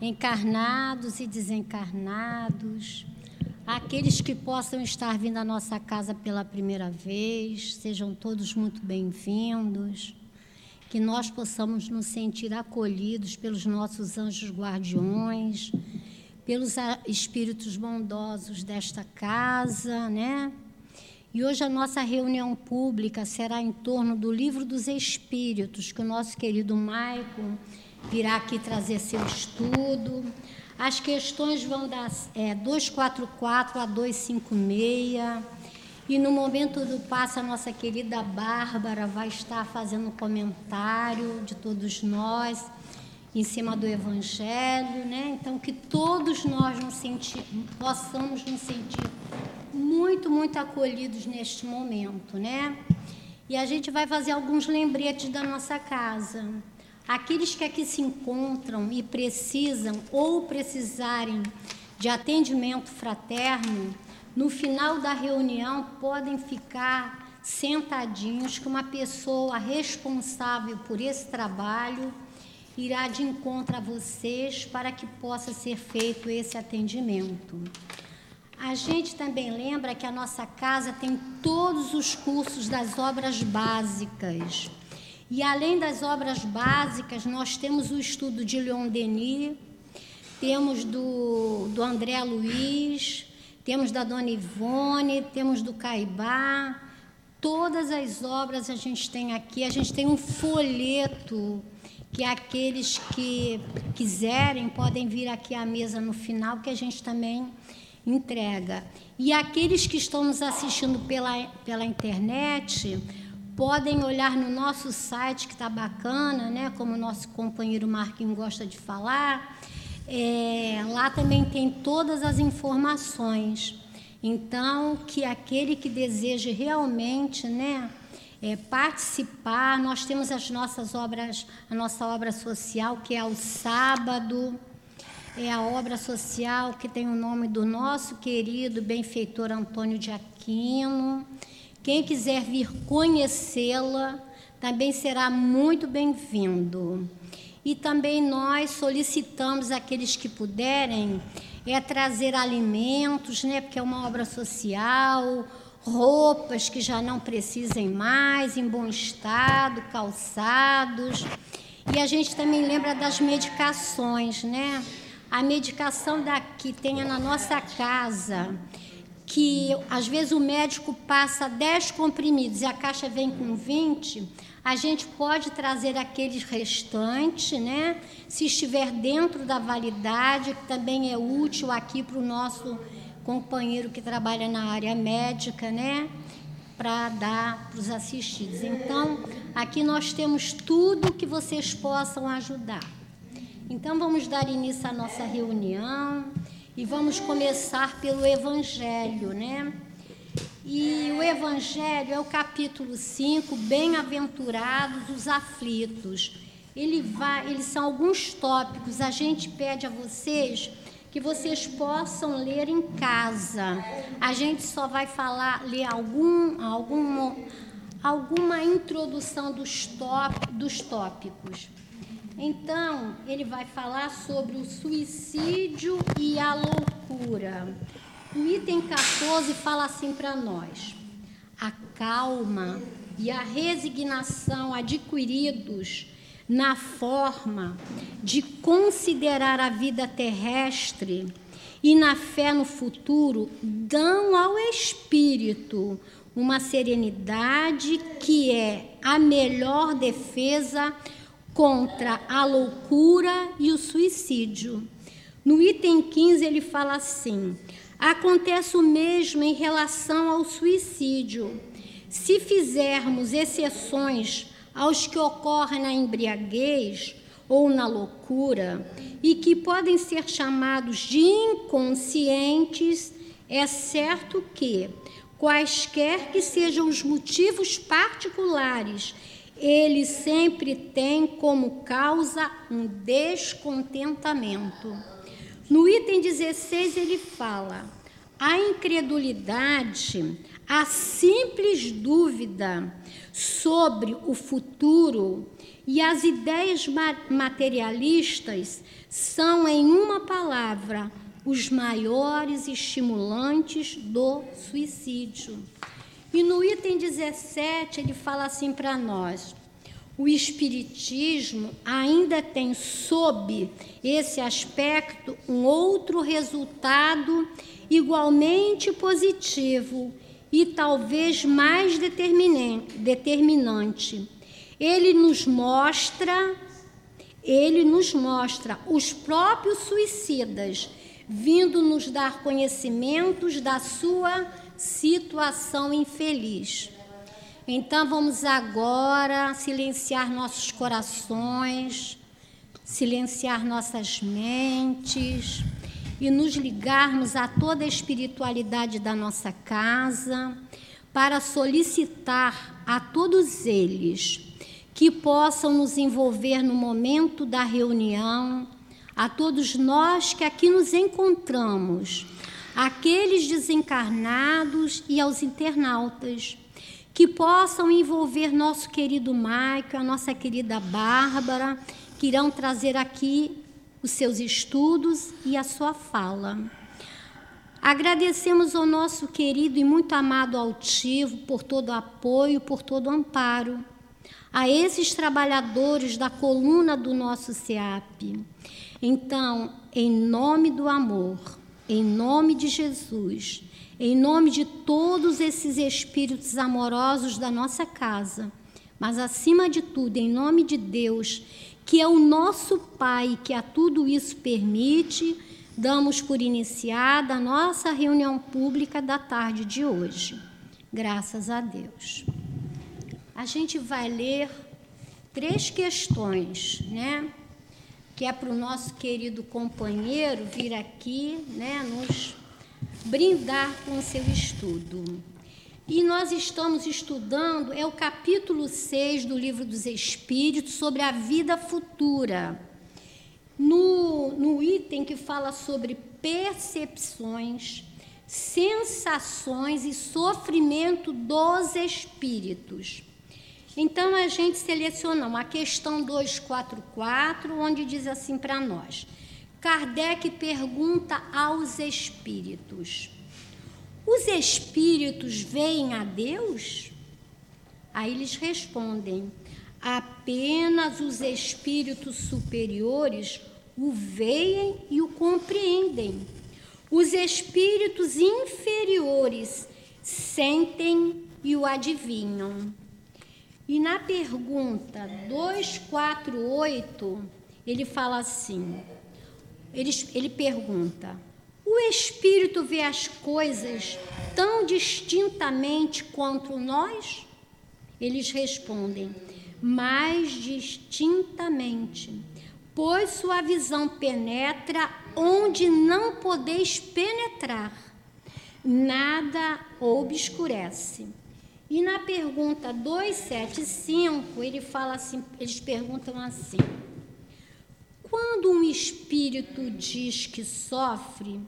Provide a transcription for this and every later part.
encarnados e desencarnados, aqueles que possam estar vindo à nossa casa pela primeira vez, sejam todos muito bem-vindos. Que nós possamos nos sentir acolhidos pelos nossos anjos guardiões, pelos espíritos bondosos desta casa, né? E hoje a nossa reunião pública será em torno do Livro dos Espíritos, que o nosso querido Maicon virá aqui trazer seu estudo. As questões vão das é, 244 a 256. E no momento do passo, a nossa querida Bárbara vai estar fazendo um comentário de todos nós em cima do Evangelho, né? Então, que todos nós nos sentir, possamos nos sentir muito, muito acolhidos neste momento, né? E a gente vai fazer alguns lembretes da nossa casa. Aqueles que aqui se encontram e precisam ou precisarem de atendimento fraterno, no final da reunião podem ficar sentadinhos que uma pessoa responsável por esse trabalho irá de encontro a vocês para que possa ser feito esse atendimento. A gente também lembra que a nossa casa tem todos os cursos das obras básicas. E além das obras básicas, nós temos o estudo de Leon Denis, temos do, do André Luiz, temos da Dona Ivone, temos do Caibá. Todas as obras a gente tem aqui. A gente tem um folheto que aqueles que quiserem podem vir aqui à mesa no final, que a gente também entrega. E aqueles que estão nos assistindo pela, pela internet podem olhar no nosso site, que está bacana, né? como o nosso companheiro Marquinhos gosta de falar. É, lá também tem todas as informações. Então, que aquele que deseja realmente né, é, participar, nós temos as nossas obras, a nossa obra social, que é ao sábado, é a obra social que tem o nome do nosso querido benfeitor Antônio de Aquino. Quem quiser vir conhecê-la também será muito bem-vindo. E também nós solicitamos aqueles que puderem é trazer alimentos, né, porque é uma obra social, roupas que já não precisem mais, em bom estado, calçados. E a gente também lembra das medicações, né? A medicação daqui tem na nossa casa que às vezes o médico passa 10 comprimidos e a caixa vem com 20, a gente pode trazer aqueles restantes, né? Se estiver dentro da validade, que também é útil aqui para o nosso companheiro que trabalha na área médica, né? Para dar para os assistidos. Então, aqui nós temos tudo que vocês possam ajudar. Então, vamos dar início à nossa reunião. E vamos começar pelo Evangelho, né? E o Evangelho é o capítulo 5, Bem-aventurados os aflitos. Ele vai, eles são alguns tópicos. A gente pede a vocês que vocês possam ler em casa. A gente só vai falar, ler algum, algum, alguma introdução dos, dos tópicos. Então, ele vai falar sobre o suicídio e a loucura. O item 14 fala assim para nós: a calma e a resignação adquiridos na forma de considerar a vida terrestre e na fé no futuro dão ao espírito uma serenidade que é a melhor defesa contra a loucura e o suicídio. No item 15, ele fala assim: acontece o mesmo em relação ao suicídio. Se fizermos exceções aos que ocorrem na embriaguez ou na loucura e que podem ser chamados de inconscientes, é certo que, quaisquer que sejam os motivos particulares ele sempre tem como causa um descontentamento. No item 16, ele fala: a incredulidade, a simples dúvida sobre o futuro E as ideias materialistas são, em uma palavra, os maiores estimulantes do suicídio. E no item 17 ele fala assim para nós: o Espiritismo ainda tem sob esse aspecto um outro resultado igualmente positivo e talvez mais determinante. Ele nos mostra, ele nos mostra os próprios suicidas vindo nos dar conhecimentos da sua situação infeliz. Então vamos agora silenciar nossos corações, silenciar nossas mentes e nos ligarmos a toda a espiritualidade da nossa casa para solicitar a todos eles que possam nos envolver no momento da reunião, a todos nós que aqui nos encontramos, aqueles desencarnados e aos internautas, que possam envolver nosso querido Maico, a nossa querida Bárbara, que irão trazer aqui os seus estudos e a sua fala. Agradecemos ao nosso querido e muito amado altivo por todo o apoio, por todo o amparo. A esses trabalhadores da coluna do nosso SEAP. Então, em nome do amor, em nome de Jesus, em nome de todos esses espíritos amorosos da nossa casa, mas acima de tudo, em nome de Deus, que é o nosso Pai que a tudo isso permite, damos por iniciada a nossa reunião pública da tarde de hoje. Graças a Deus. A gente vai ler três questões, né? Que é para o nosso querido companheiro vir aqui, né, nos brindar com o seu estudo. E nós estamos estudando, é o capítulo 6 do Livro dos Espíritos, sobre a vida futura. No, no item que fala sobre percepções, sensações e sofrimento dos espíritos. Então a gente selecionou a questão 244, onde diz assim para nós: Kardec pergunta aos espíritos os espíritos veem a Deus? Aí eles respondem: apenas os espíritos superiores o veem e o compreendem. Os espíritos inferiores sentem e o adivinham. E na pergunta 248, ele fala assim: ele, ele pergunta o espírito vê as coisas tão distintamente quanto nós? Eles respondem: mais distintamente, pois sua visão penetra onde não podeis penetrar, nada obscurece. E na pergunta 275, ele fala assim, eles perguntam assim: Quando um espírito diz que sofre,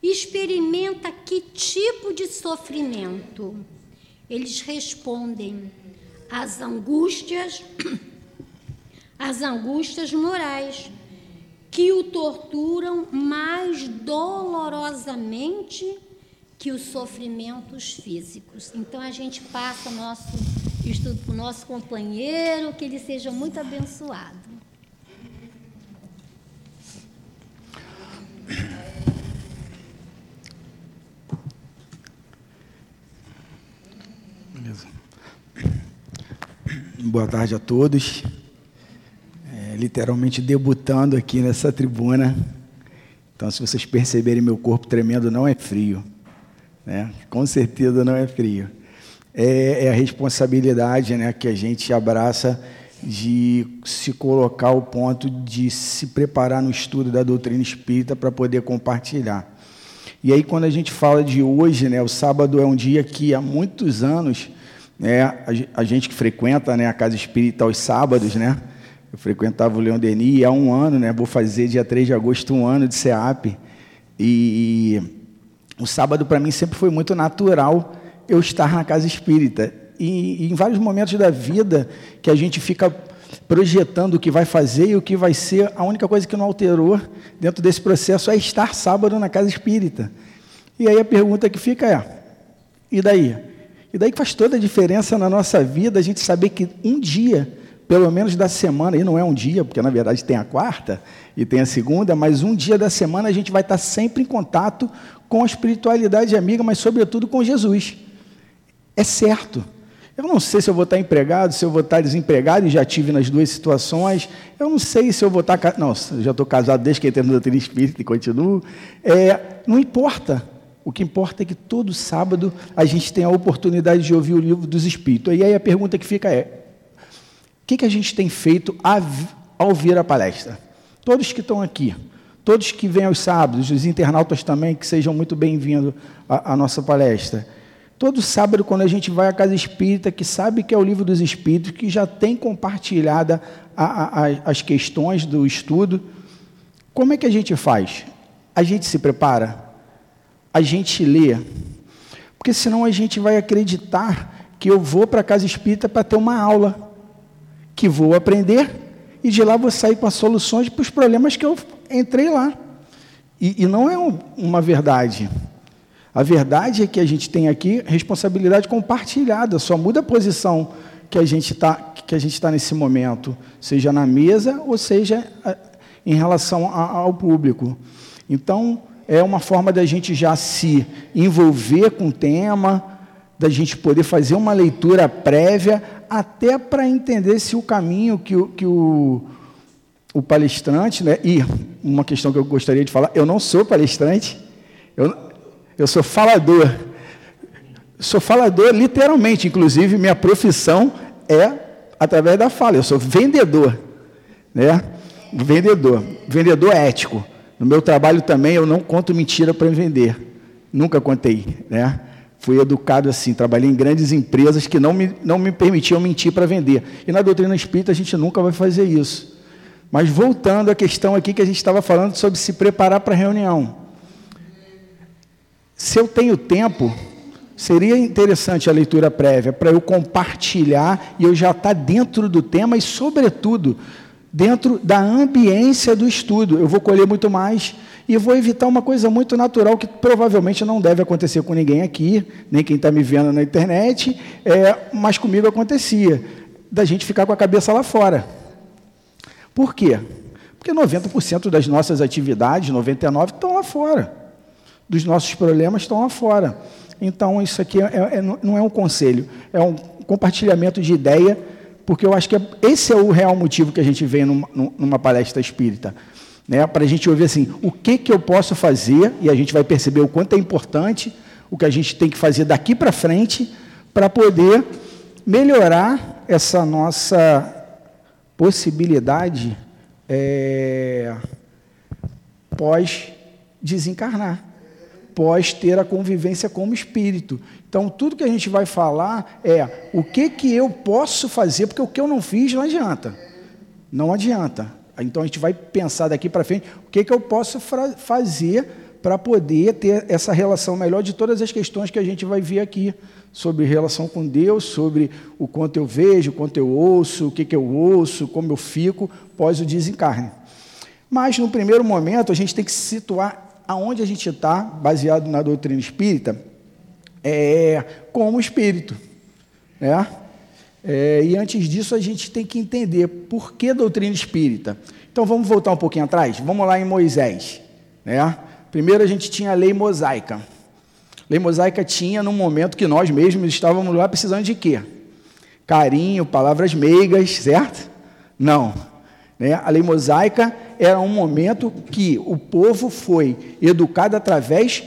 experimenta que tipo de sofrimento? Eles respondem: as angústias, as angústias morais, que o torturam mais dolorosamente que os sofrimentos físicos. Então a gente passa nosso estudo para o nosso companheiro, que ele seja muito abençoado. Boa tarde a todos. É, literalmente debutando aqui nessa tribuna. Então, se vocês perceberem meu corpo tremendo, não é frio. Né? Com certeza não é frio. É, é, a responsabilidade né, que a gente abraça de se colocar ao ponto de se preparar no estudo da doutrina espírita para poder compartilhar. E aí, quando a gente fala de hoje, né, o sábado é um dia que há muitos anos né, a, gente que frequenta né, a casa espírita aos sábados, né? Eu frequentava o Leão Denis há um ano, né? Vou fazer dia 3 de agosto um ano de SEAP. E, o sábado para mim sempre foi muito natural eu estar na casa espírita. E, e, em vários momentos da vida que a gente fica projetando o que vai fazer e o que vai ser. A única coisa que não alterou dentro desse processo é estar sábado na casa espírita. E aí a pergunta que fica é: e daí? E daí que faz toda a diferença na nossa vida a gente saber que um dia, pelo menos da semana, e não é um dia, porque na verdade tem a quarta e tem a segunda, mas um dia da semana a gente vai estar sempre em contato com a espiritualidade amiga, mas sobretudo com Jesus. É certo. Eu não sei se eu vou estar empregado, se eu vou estar desempregado, e já tive nas duas situações. Eu não sei se eu vou estar. Não, já estou casado desde que entrei no doutrina espírita e continuo. É, não importa. O que importa é que todo sábado a gente tem a oportunidade de ouvir o livro dos Espíritos. E aí a pergunta que fica é: que, que a gente tem feito ao ouvir a palestra? Todos que estão aqui, todos que vêm aos sábados, os internautas também, que sejam muito bem-vindos à, à nossa palestra. Todo sábado, quando a gente vai à casa espírita, que sabe que é o livro dos espíritos, que já tem compartilhada a, a, as questões do estudo, como é que a gente faz? A gente se prepara? A gente lê? Porque senão a gente vai acreditar que eu vou para a casa espírita para ter uma aula, que vou aprender e de lá vou sair com as soluções para os problemas que eu entrei lá. E, e não é uma verdade. A verdade é que a gente tem aqui responsabilidade compartilhada, só muda a posição que a gente está que a gente está nesse momento, seja na mesa ou seja em relação ao público. Então é uma forma da gente já se envolver com o tema, da gente poder fazer uma leitura prévia, até para entender se o caminho que o, que o, o palestrante, né? E uma questão que eu gostaria de falar, eu não sou palestrante, eu, eu sou falador. Sou falador literalmente, inclusive minha profissão é através da fala. Eu sou vendedor, né? Vendedor, vendedor ético. No meu trabalho também eu não conto mentira para vender. Nunca contei, né? Fui educado assim, trabalhei em grandes empresas que não me, não me permitiam mentir para vender. E na doutrina espírita a gente nunca vai fazer isso. Mas voltando à questão aqui que a gente estava falando sobre se preparar para a reunião. Se eu tenho tempo, seria interessante a leitura prévia para eu compartilhar e eu já estar tá dentro do tema e, sobretudo, dentro da ambiência do estudo. Eu vou colher muito mais e vou evitar uma coisa muito natural que provavelmente não deve acontecer com ninguém aqui, nem quem está me vendo na internet, é, mas comigo acontecia, da gente ficar com a cabeça lá fora. Por quê? Porque 90% das nossas atividades, 99%, estão lá fora dos nossos problemas estão lá fora. Então, isso aqui é, é, não é um conselho, é um compartilhamento de ideia, porque eu acho que é, esse é o real motivo que a gente vem numa, numa palestra espírita. Né? Para a gente ouvir assim, o que, que eu posso fazer, e a gente vai perceber o quanto é importante o que a gente tem que fazer daqui para frente, para poder melhorar essa nossa possibilidade é, pós-desencarnar pós ter a convivência como espírito. Então, tudo que a gente vai falar é o que, que eu posso fazer, porque o que eu não fiz não adianta. Não adianta. Então, a gente vai pensar daqui para frente o que, que eu posso fazer para poder ter essa relação melhor de todas as questões que a gente vai ver aqui, sobre relação com Deus, sobre o quanto eu vejo, o quanto eu ouço, o que, que eu ouço, como eu fico pós o desencarne. Mas, no primeiro momento, a gente tem que se situar aonde a gente está, baseado na doutrina espírita, é como espírito. Né? É, e antes disso, a gente tem que entender por que doutrina espírita. Então vamos voltar um pouquinho atrás? Vamos lá em Moisés. Né? Primeiro a gente tinha a lei mosaica. lei mosaica tinha num momento que nós mesmos estávamos lá precisando de quê? Carinho, palavras meigas, certo? Não. Né? A lei mosaica era um momento que o povo foi educado através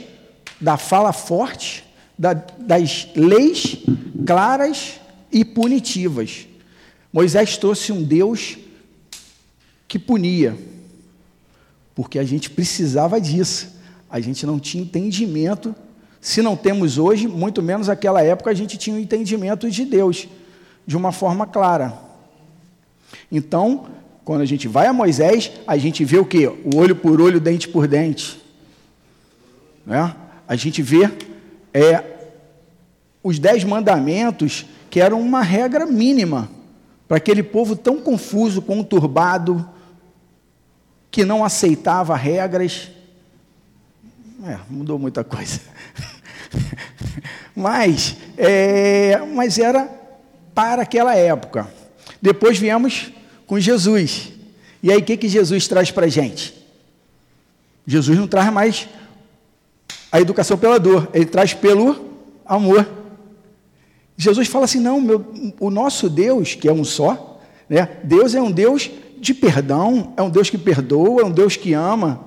da fala forte, da, das leis claras e punitivas. Moisés trouxe um Deus que punia, porque a gente precisava disso. A gente não tinha entendimento. Se não temos hoje, muito menos naquela época, a gente tinha um entendimento de Deus de uma forma clara. Então, quando a gente vai a Moisés, a gente vê o quê? O olho por olho, dente por dente. Né? A gente vê é, os dez mandamentos, que eram uma regra mínima para aquele povo tão confuso, conturbado, que não aceitava regras. É, mudou muita coisa. mas, é, mas era para aquela época. Depois viemos com Jesus. E aí, o que, que Jesus traz para a gente? Jesus não traz mais a educação pela dor, ele traz pelo amor. Jesus fala assim: não, meu, o nosso Deus, que é um só, né? Deus é um Deus de perdão, é um Deus que perdoa, é um Deus que ama.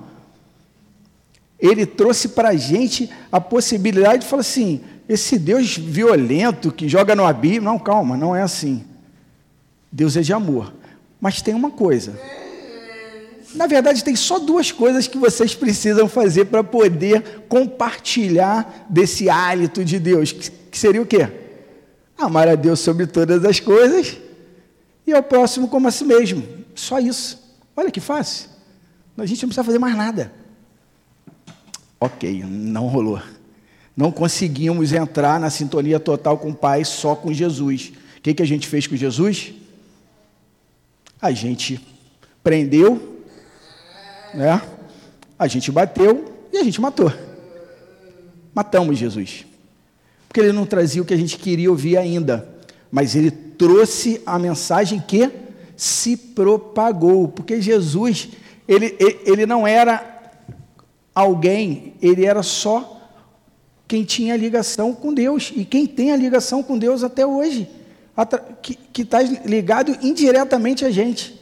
Ele trouxe para a gente a possibilidade de falar assim: esse Deus violento que joga no abismo. Não, calma, não é assim. Deus é de amor. Mas tem uma coisa. Na verdade, tem só duas coisas que vocês precisam fazer para poder compartilhar desse hálito de Deus. Que seria o quê? Amar a Deus sobre todas as coisas e ao próximo como a si mesmo. Só isso. Olha que fácil. A gente não precisa fazer mais nada. Ok, não rolou. Não conseguimos entrar na sintonia total com o Pai só com Jesus. O que, que a gente fez com Jesus? A gente prendeu, né? a gente bateu e a gente matou. Matamos Jesus. Porque ele não trazia o que a gente queria ouvir ainda, mas ele trouxe a mensagem que se propagou. Porque Jesus, ele, ele não era alguém, ele era só quem tinha ligação com Deus e quem tem a ligação com Deus até hoje, que está ligado indiretamente a gente.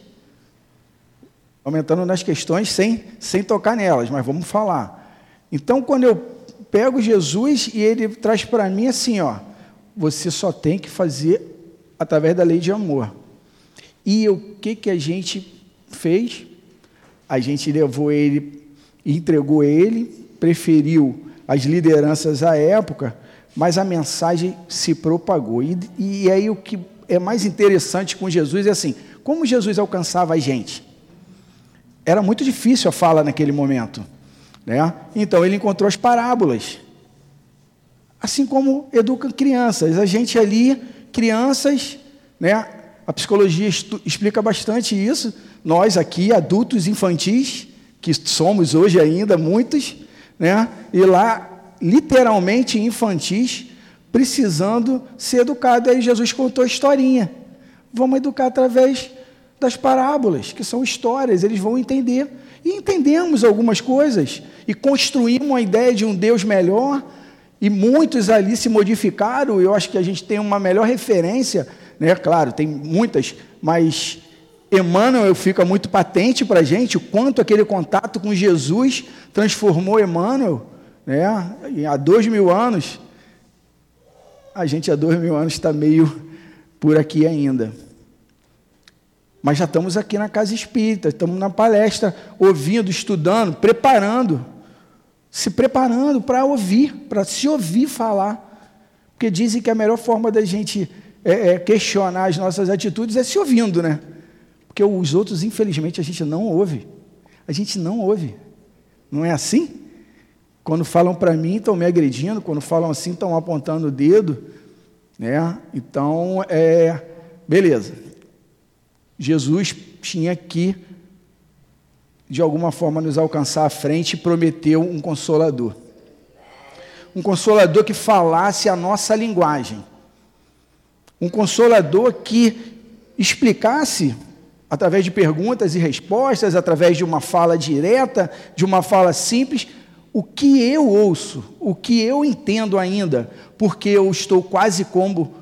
Aumentando nas questões sem, sem tocar nelas, mas vamos falar. Então, quando eu pego Jesus e ele traz para mim assim, ó, você só tem que fazer através da lei de amor. E o que, que a gente fez? A gente levou ele, entregou ele, preferiu as lideranças à época, mas a mensagem se propagou. E, e aí o que é mais interessante com Jesus é assim: como Jesus alcançava a gente? Era muito difícil a fala naquele momento. Né? Então ele encontrou as parábolas. Assim como educam crianças. A gente ali, crianças, né? a psicologia explica bastante isso. Nós aqui, adultos infantis, que somos hoje ainda muitos, né? e lá, literalmente infantis, precisando ser educados. Aí Jesus contou a historinha. Vamos educar através das parábolas, que são histórias, eles vão entender. E entendemos algumas coisas, e construímos uma ideia de um Deus melhor, e muitos ali se modificaram. Eu acho que a gente tem uma melhor referência, né? claro, tem muitas, mas Emmanuel fica muito patente para a gente o quanto aquele contato com Jesus transformou Emmanuel, né? há dois mil anos. A gente há dois mil anos está meio por aqui ainda. Mas já estamos aqui na casa espírita, estamos na palestra, ouvindo, estudando, preparando, se preparando para ouvir, para se ouvir falar. Porque dizem que a melhor forma da gente é, é, questionar as nossas atitudes é se ouvindo, né? Porque os outros, infelizmente, a gente não ouve. A gente não ouve. Não é assim? Quando falam para mim, estão me agredindo. Quando falam assim, estão apontando o dedo. Né? Então, é, beleza. Jesus tinha que, de alguma forma, nos alcançar à frente e prometeu um consolador. Um consolador que falasse a nossa linguagem. Um consolador que explicasse através de perguntas e respostas, através de uma fala direta, de uma fala simples, o que eu ouço, o que eu entendo ainda, porque eu estou quase como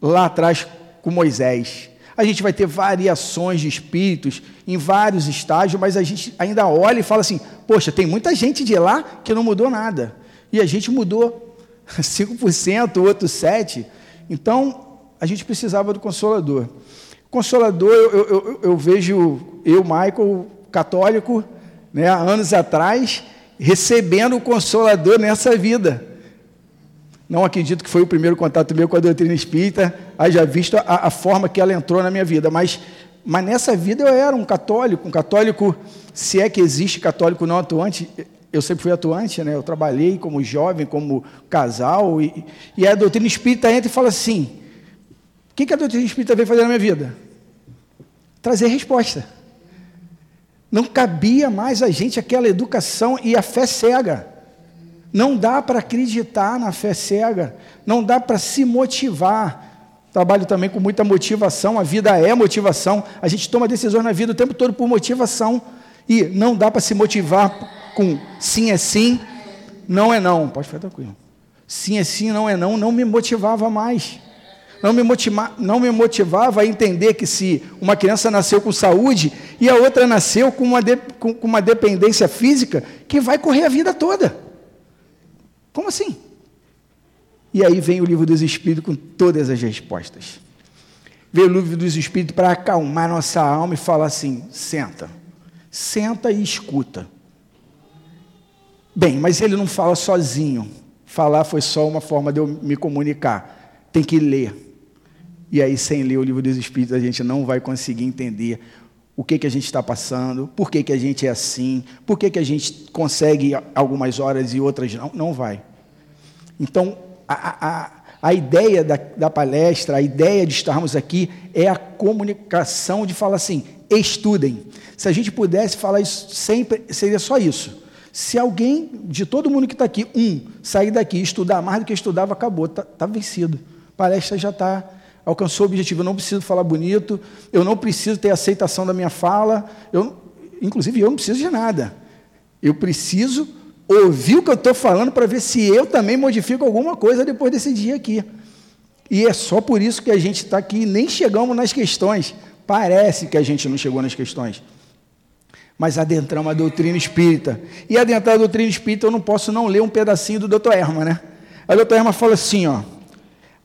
lá atrás com Moisés. A gente vai ter variações de espíritos em vários estágios, mas a gente ainda olha e fala assim: poxa, tem muita gente de lá que não mudou nada. E a gente mudou 5%, outro 7%. Então, a gente precisava do Consolador. Consolador, eu, eu, eu, eu vejo eu, Michael, católico, né, anos atrás, recebendo o Consolador nessa vida. Não acredito que foi o primeiro contato meu com a doutrina espírita, haja visto a, a forma que ela entrou na minha vida. Mas, mas nessa vida eu era um católico, um católico, se é que existe católico não atuante, eu sempre fui atuante, né? eu trabalhei como jovem, como casal, e, e a doutrina espírita entra e fala assim: O que, que a doutrina espírita veio fazer na minha vida? Trazer resposta. Não cabia mais a gente aquela educação e a fé cega. Não dá para acreditar na fé cega. Não dá para se motivar. Trabalho também com muita motivação. A vida é motivação. A gente toma decisões na vida o tempo todo por motivação. E não dá para se motivar com sim é sim, não é não. Pode ficar tranquilo. Sim é sim, não é não. Não me motivava mais não me, motiva, não me motivava a entender que se uma criança nasceu com saúde e a outra nasceu com uma, de, com, com uma dependência física, que vai correr a vida toda. Como assim? E aí vem o livro dos Espíritos com todas as respostas. Vem o livro dos Espíritos para acalmar nossa alma e falar assim: senta, senta e escuta. Bem, mas ele não fala sozinho. Falar foi só uma forma de eu me comunicar. Tem que ler. E aí, sem ler o livro dos Espíritos, a gente não vai conseguir entender o que, que a gente está passando, por que, que a gente é assim, por que, que a gente consegue algumas horas e outras não. Não vai. Então, a, a, a ideia da, da palestra, a ideia de estarmos aqui é a comunicação de falar assim: estudem. Se a gente pudesse falar isso sempre, seria só isso. Se alguém, de todo mundo que está aqui, um, sair daqui e estudar mais do que estudava, acabou, está tá vencido. A palestra já está alcançou o objetivo. Eu não preciso falar bonito, eu não preciso ter aceitação da minha fala, eu, inclusive eu não preciso de nada. Eu preciso ouvir o que eu estou falando para ver se eu também modifico alguma coisa depois desse dia aqui. E é só por isso que a gente está aqui, nem chegamos nas questões. Parece que a gente não chegou nas questões. Mas adentramos a doutrina espírita. E adentrar a doutrina espírita, eu não posso não ler um pedacinho do Dr. Erma, né? A doutor Erma fala assim, ó.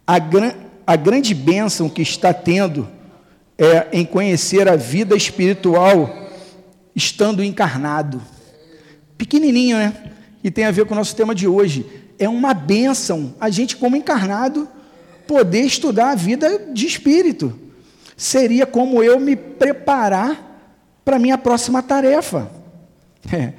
A grande a grande bênção que está tendo é em conhecer a vida espiritual estando encarnado. Pequenininho, né? E tem a ver com o nosso tema de hoje. É uma bênção a gente, como encarnado, poder estudar a vida de espírito. Seria como eu me preparar para a minha próxima tarefa. É.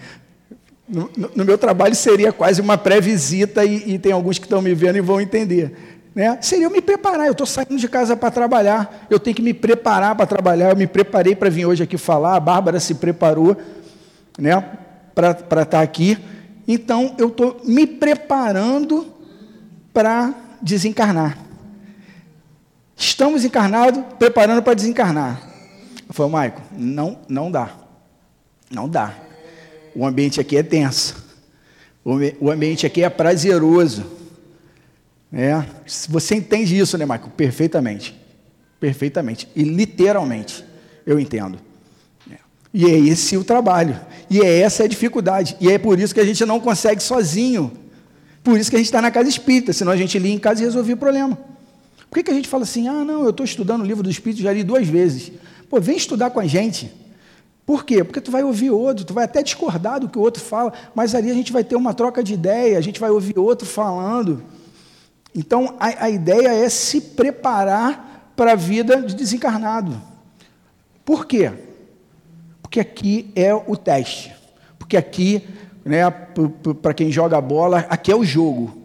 No, no, meu trabalho seria quase uma pré-visita, e, e tem alguns que estão me vendo e vão entender. Né? Seria eu me preparar. Eu estou saindo de casa para trabalhar. Eu tenho que me preparar para trabalhar. Eu me preparei para vir hoje aqui falar. A Bárbara se preparou né, para estar tá aqui. Então, eu estou me preparando para desencarnar. Estamos encarnados, preparando para desencarnar. Falei, Maico, não, não dá. Não dá. O ambiente aqui é tenso. O ambiente aqui é prazeroso. É, você entende isso, né, Michael? Perfeitamente. Perfeitamente. E literalmente, eu entendo. É. E é esse o trabalho. E é essa a dificuldade. E é por isso que a gente não consegue sozinho. Por isso que a gente está na casa espírita, senão a gente lia em casa e resolvia o problema. Por que, que a gente fala assim, ah, não, eu estou estudando o livro do Espírito, já li duas vezes. Pô, vem estudar com a gente. Por quê? Porque tu vai ouvir outro, tu vai até discordar do que o outro fala, mas ali a gente vai ter uma troca de ideia, a gente vai ouvir outro falando. Então, a, a ideia é se preparar para a vida de desencarnado. Por quê? Porque aqui é o teste. Porque aqui, né, para quem joga bola, aqui é o jogo.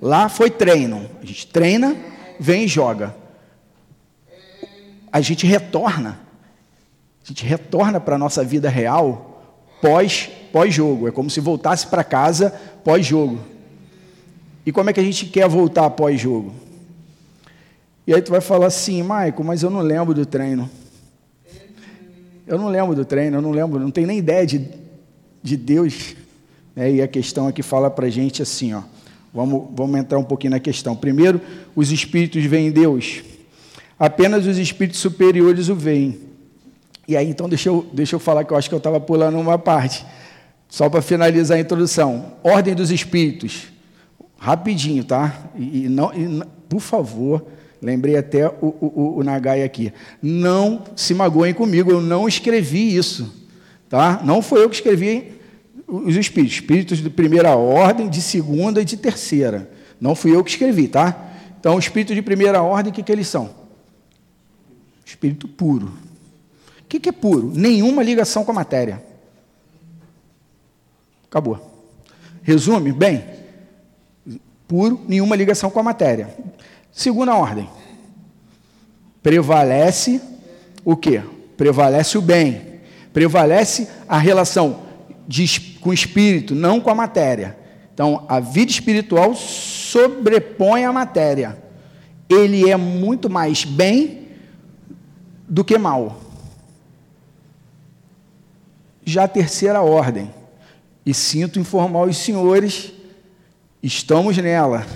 Lá foi treino. A gente treina, vem e joga. A gente retorna. A gente retorna para a nossa vida real pós pós-jogo. É como se voltasse para casa pós-jogo. E como é que a gente quer voltar após jogo? E aí tu vai falar assim, Maico, mas eu não lembro do treino. Eu não lembro do treino, eu não lembro, não tenho nem ideia de, de Deus. Né? E a questão aqui fala para gente assim, ó. Vamos, vamos entrar um pouquinho na questão. Primeiro, os espíritos veem Deus. Apenas os espíritos superiores o veem. E aí, então, deixa eu, deixa eu falar que eu acho que eu estava pulando uma parte. Só para finalizar a introdução. Ordem dos espíritos. Rapidinho, tá? E, não, e, por favor, lembrei até o, o, o Nagai aqui. Não se magoem comigo, eu não escrevi isso. Tá? Não foi eu que escrevi os espíritos. Espíritos de primeira ordem, de segunda e de terceira. Não fui eu que escrevi, tá? Então, espíritos de primeira ordem, o que, que eles são? Espírito puro. O que, que é puro? Nenhuma ligação com a matéria. Acabou. Resume? Bem, puro, nenhuma ligação com a matéria. Segunda ordem. prevalece o quê? Prevalece o bem. Prevalece a relação de, com o espírito, não com a matéria. Então, a vida espiritual sobrepõe a matéria. Ele é muito mais bem do que mal. Já a terceira ordem, e sinto informar os senhores, estamos nela.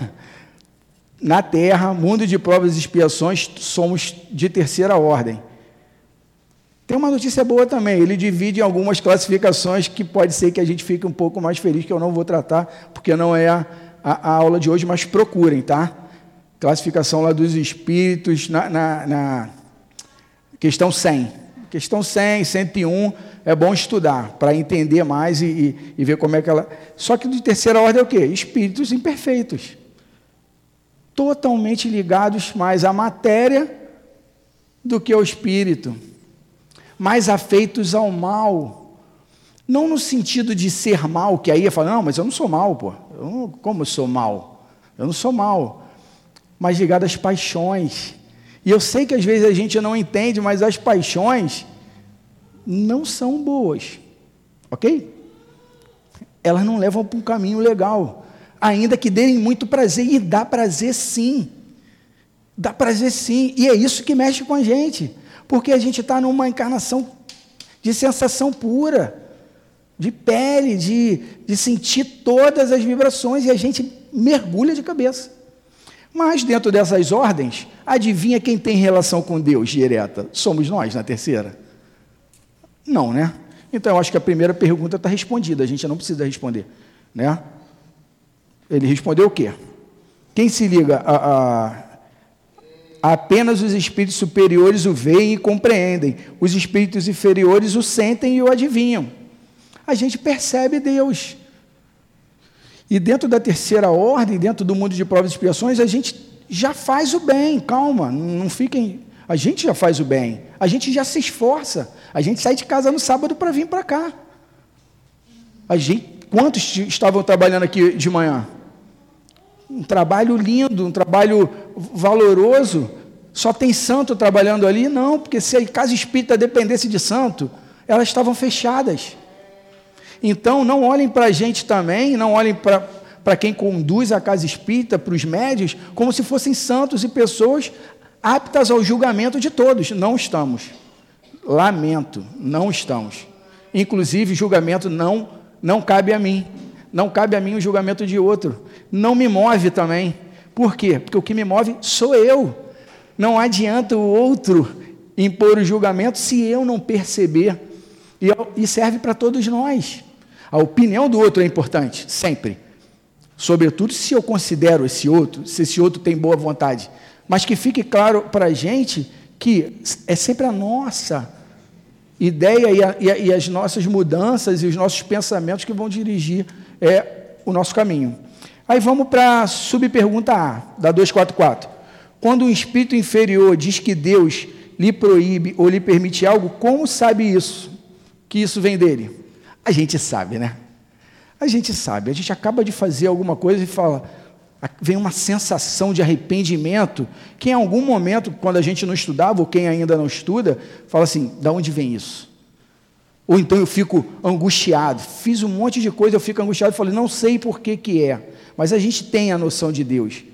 Na terra, mundo de provas e expiações, somos de terceira ordem. Tem uma notícia boa também, ele divide em algumas classificações que pode ser que a gente fique um pouco mais feliz, que eu não vou tratar, porque não é a, a, aula de hoje, mas procurem, tá? Classificação lá dos espíritos, na, na, na questão 100. Questão 100, 101, é bom estudar para entender mais e, e, e, ver como é que ela. Só que de terceira ordem é o quê? Espíritos imperfeitos. Totalmente ligados mais à matéria do que ao espírito mais afeitos ao mal. Não no sentido de ser mal, que aí ia falar, não, mas eu não sou mal, pô. Eu não, como eu sou mal? Eu não sou mal. Mas ligado às paixões. E eu sei que às vezes a gente não entende, mas as paixões não são boas. Ok? Elas não levam para um caminho legal. Ainda que deem muito prazer. E dá prazer sim. Dá prazer sim. E é isso que mexe com a gente. Porque a gente está numa encarnação de sensação pura, de pele, de, de sentir todas as vibrações e a gente mergulha de cabeça. Mas dentro dessas ordens, adivinha quem tem relação com Deus direta? Somos nós na terceira? Não, né? Então eu acho que a primeira pergunta está respondida, a gente não precisa responder. Né? Ele respondeu o quê? Quem se liga a, a Apenas os espíritos superiores o veem e compreendem. Os espíritos inferiores o sentem e o adivinham. A gente percebe Deus. E dentro da terceira ordem, dentro do mundo de provas e expiações, a gente já faz o bem. Calma, não fiquem. A gente já faz o bem. A gente já se esforça. A gente sai de casa no sábado para vir para cá. A gente, quantos estavam trabalhando aqui de manhã? um trabalho lindo, um trabalho valoroso. Só tem santo trabalhando ali? Não, porque se a casa espírita dependesse de santo, elas estavam fechadas. Então, não olhem para a gente também, não olhem para quem conduz a casa espírita, para os médios, como se fossem santos e pessoas aptas ao julgamento de todos. Não estamos. Lamento, não estamos. Inclusive, julgamento não, não cabe a mim. Não cabe a mim o julgamento de outro. Não me move também. Por quê? Porque o que me move sou eu. Não adianta o outro impor o julgamento se eu não perceber. E serve para todos nós. A opinião do outro é importante, sempre. Sobretudo se eu considero esse outro, se esse outro tem boa vontade. Mas que fique claro para a gente que é sempre a nossa ideia e, a, e, a, e, as nossas mudanças e os nossos pensamentos que vão dirigir é, o nosso caminho. Aí vamos para a subpergunta A, da 244. Quando um espírito inferior diz que Deus lhe proíbe ou lhe permite algo, como sabe isso? Que isso vem dele? A gente sabe, né? A gente sabe. A gente acaba de fazer alguma coisa e fala, vem uma sensação de arrependimento que em algum momento, quando a gente não estudava, ou quem ainda não estuda, fala assim: da onde vem isso? Ou então eu fico angustiado, fiz um monte de coisa, eu fico angustiado e falei, não sei por que, que é, mas a gente tem a noção de Deus.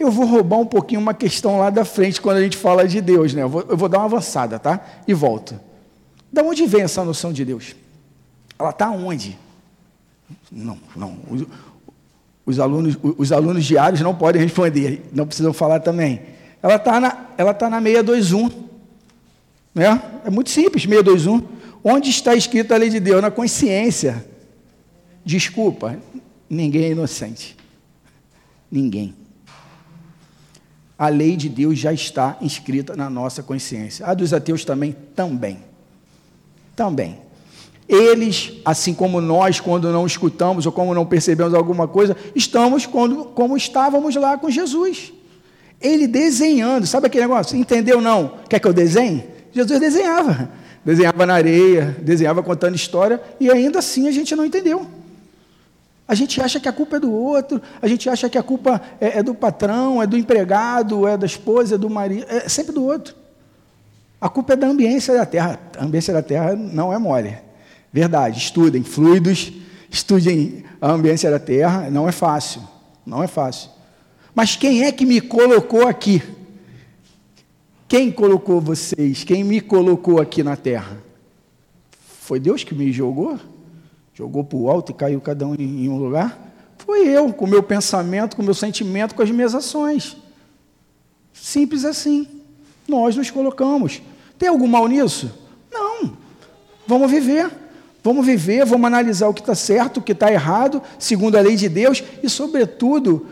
Eu vou roubar um pouquinho uma questão lá da frente quando a gente fala de Deus, né? Eu vou, eu vou dar uma avançada, tá? E volto. Da onde vem essa noção de Deus? Ela está onde? Não, não. Os alunos, os alunos diários não podem responder, não precisam falar também. Ela está na, ela tá na 621. Né? É muito simples, 621. Onde está escrita a lei de Deus? Na consciência. Desculpa, ninguém é inocente. Ninguém. A lei de Deus já está inscrita na nossa consciência. A dos ateus também, também. Também. Eles, assim como nós, quando não escutamos ou como não percebemos alguma coisa, estamos quando, como estávamos lá com Jesus. Ele desenhando, sabe aquele negócio? Entendeu não? Quer que eu desenhe? Jesus desenhava. Desenhava na areia, desenhava contando história, e ainda assim a gente não entendeu. A gente acha que a culpa é do outro, a gente acha que a culpa é, é do patrão, é do empregado, é da esposa, é do marido, é sempre do outro. A culpa é da ambiência da terra. A ambiência da terra não é mole. Verdade, estudem fluidos, estudem a ambiência da terra, não é fácil, não é fácil. Mas quem é que me colocou aqui? Quem colocou vocês? Quem me colocou aqui na terra? Foi Deus que me jogou? Jogou para o alto e caiu cada um em um lugar? Foi eu, com o meu pensamento, com o meu sentimento, com as minhas ações. Simples assim. Nós nos colocamos. Tem algum mal nisso? Não. Vamos viver. Vamos viver, vamos analisar o que está certo, o que está errado, segundo a lei de Deus, e, sobretudo,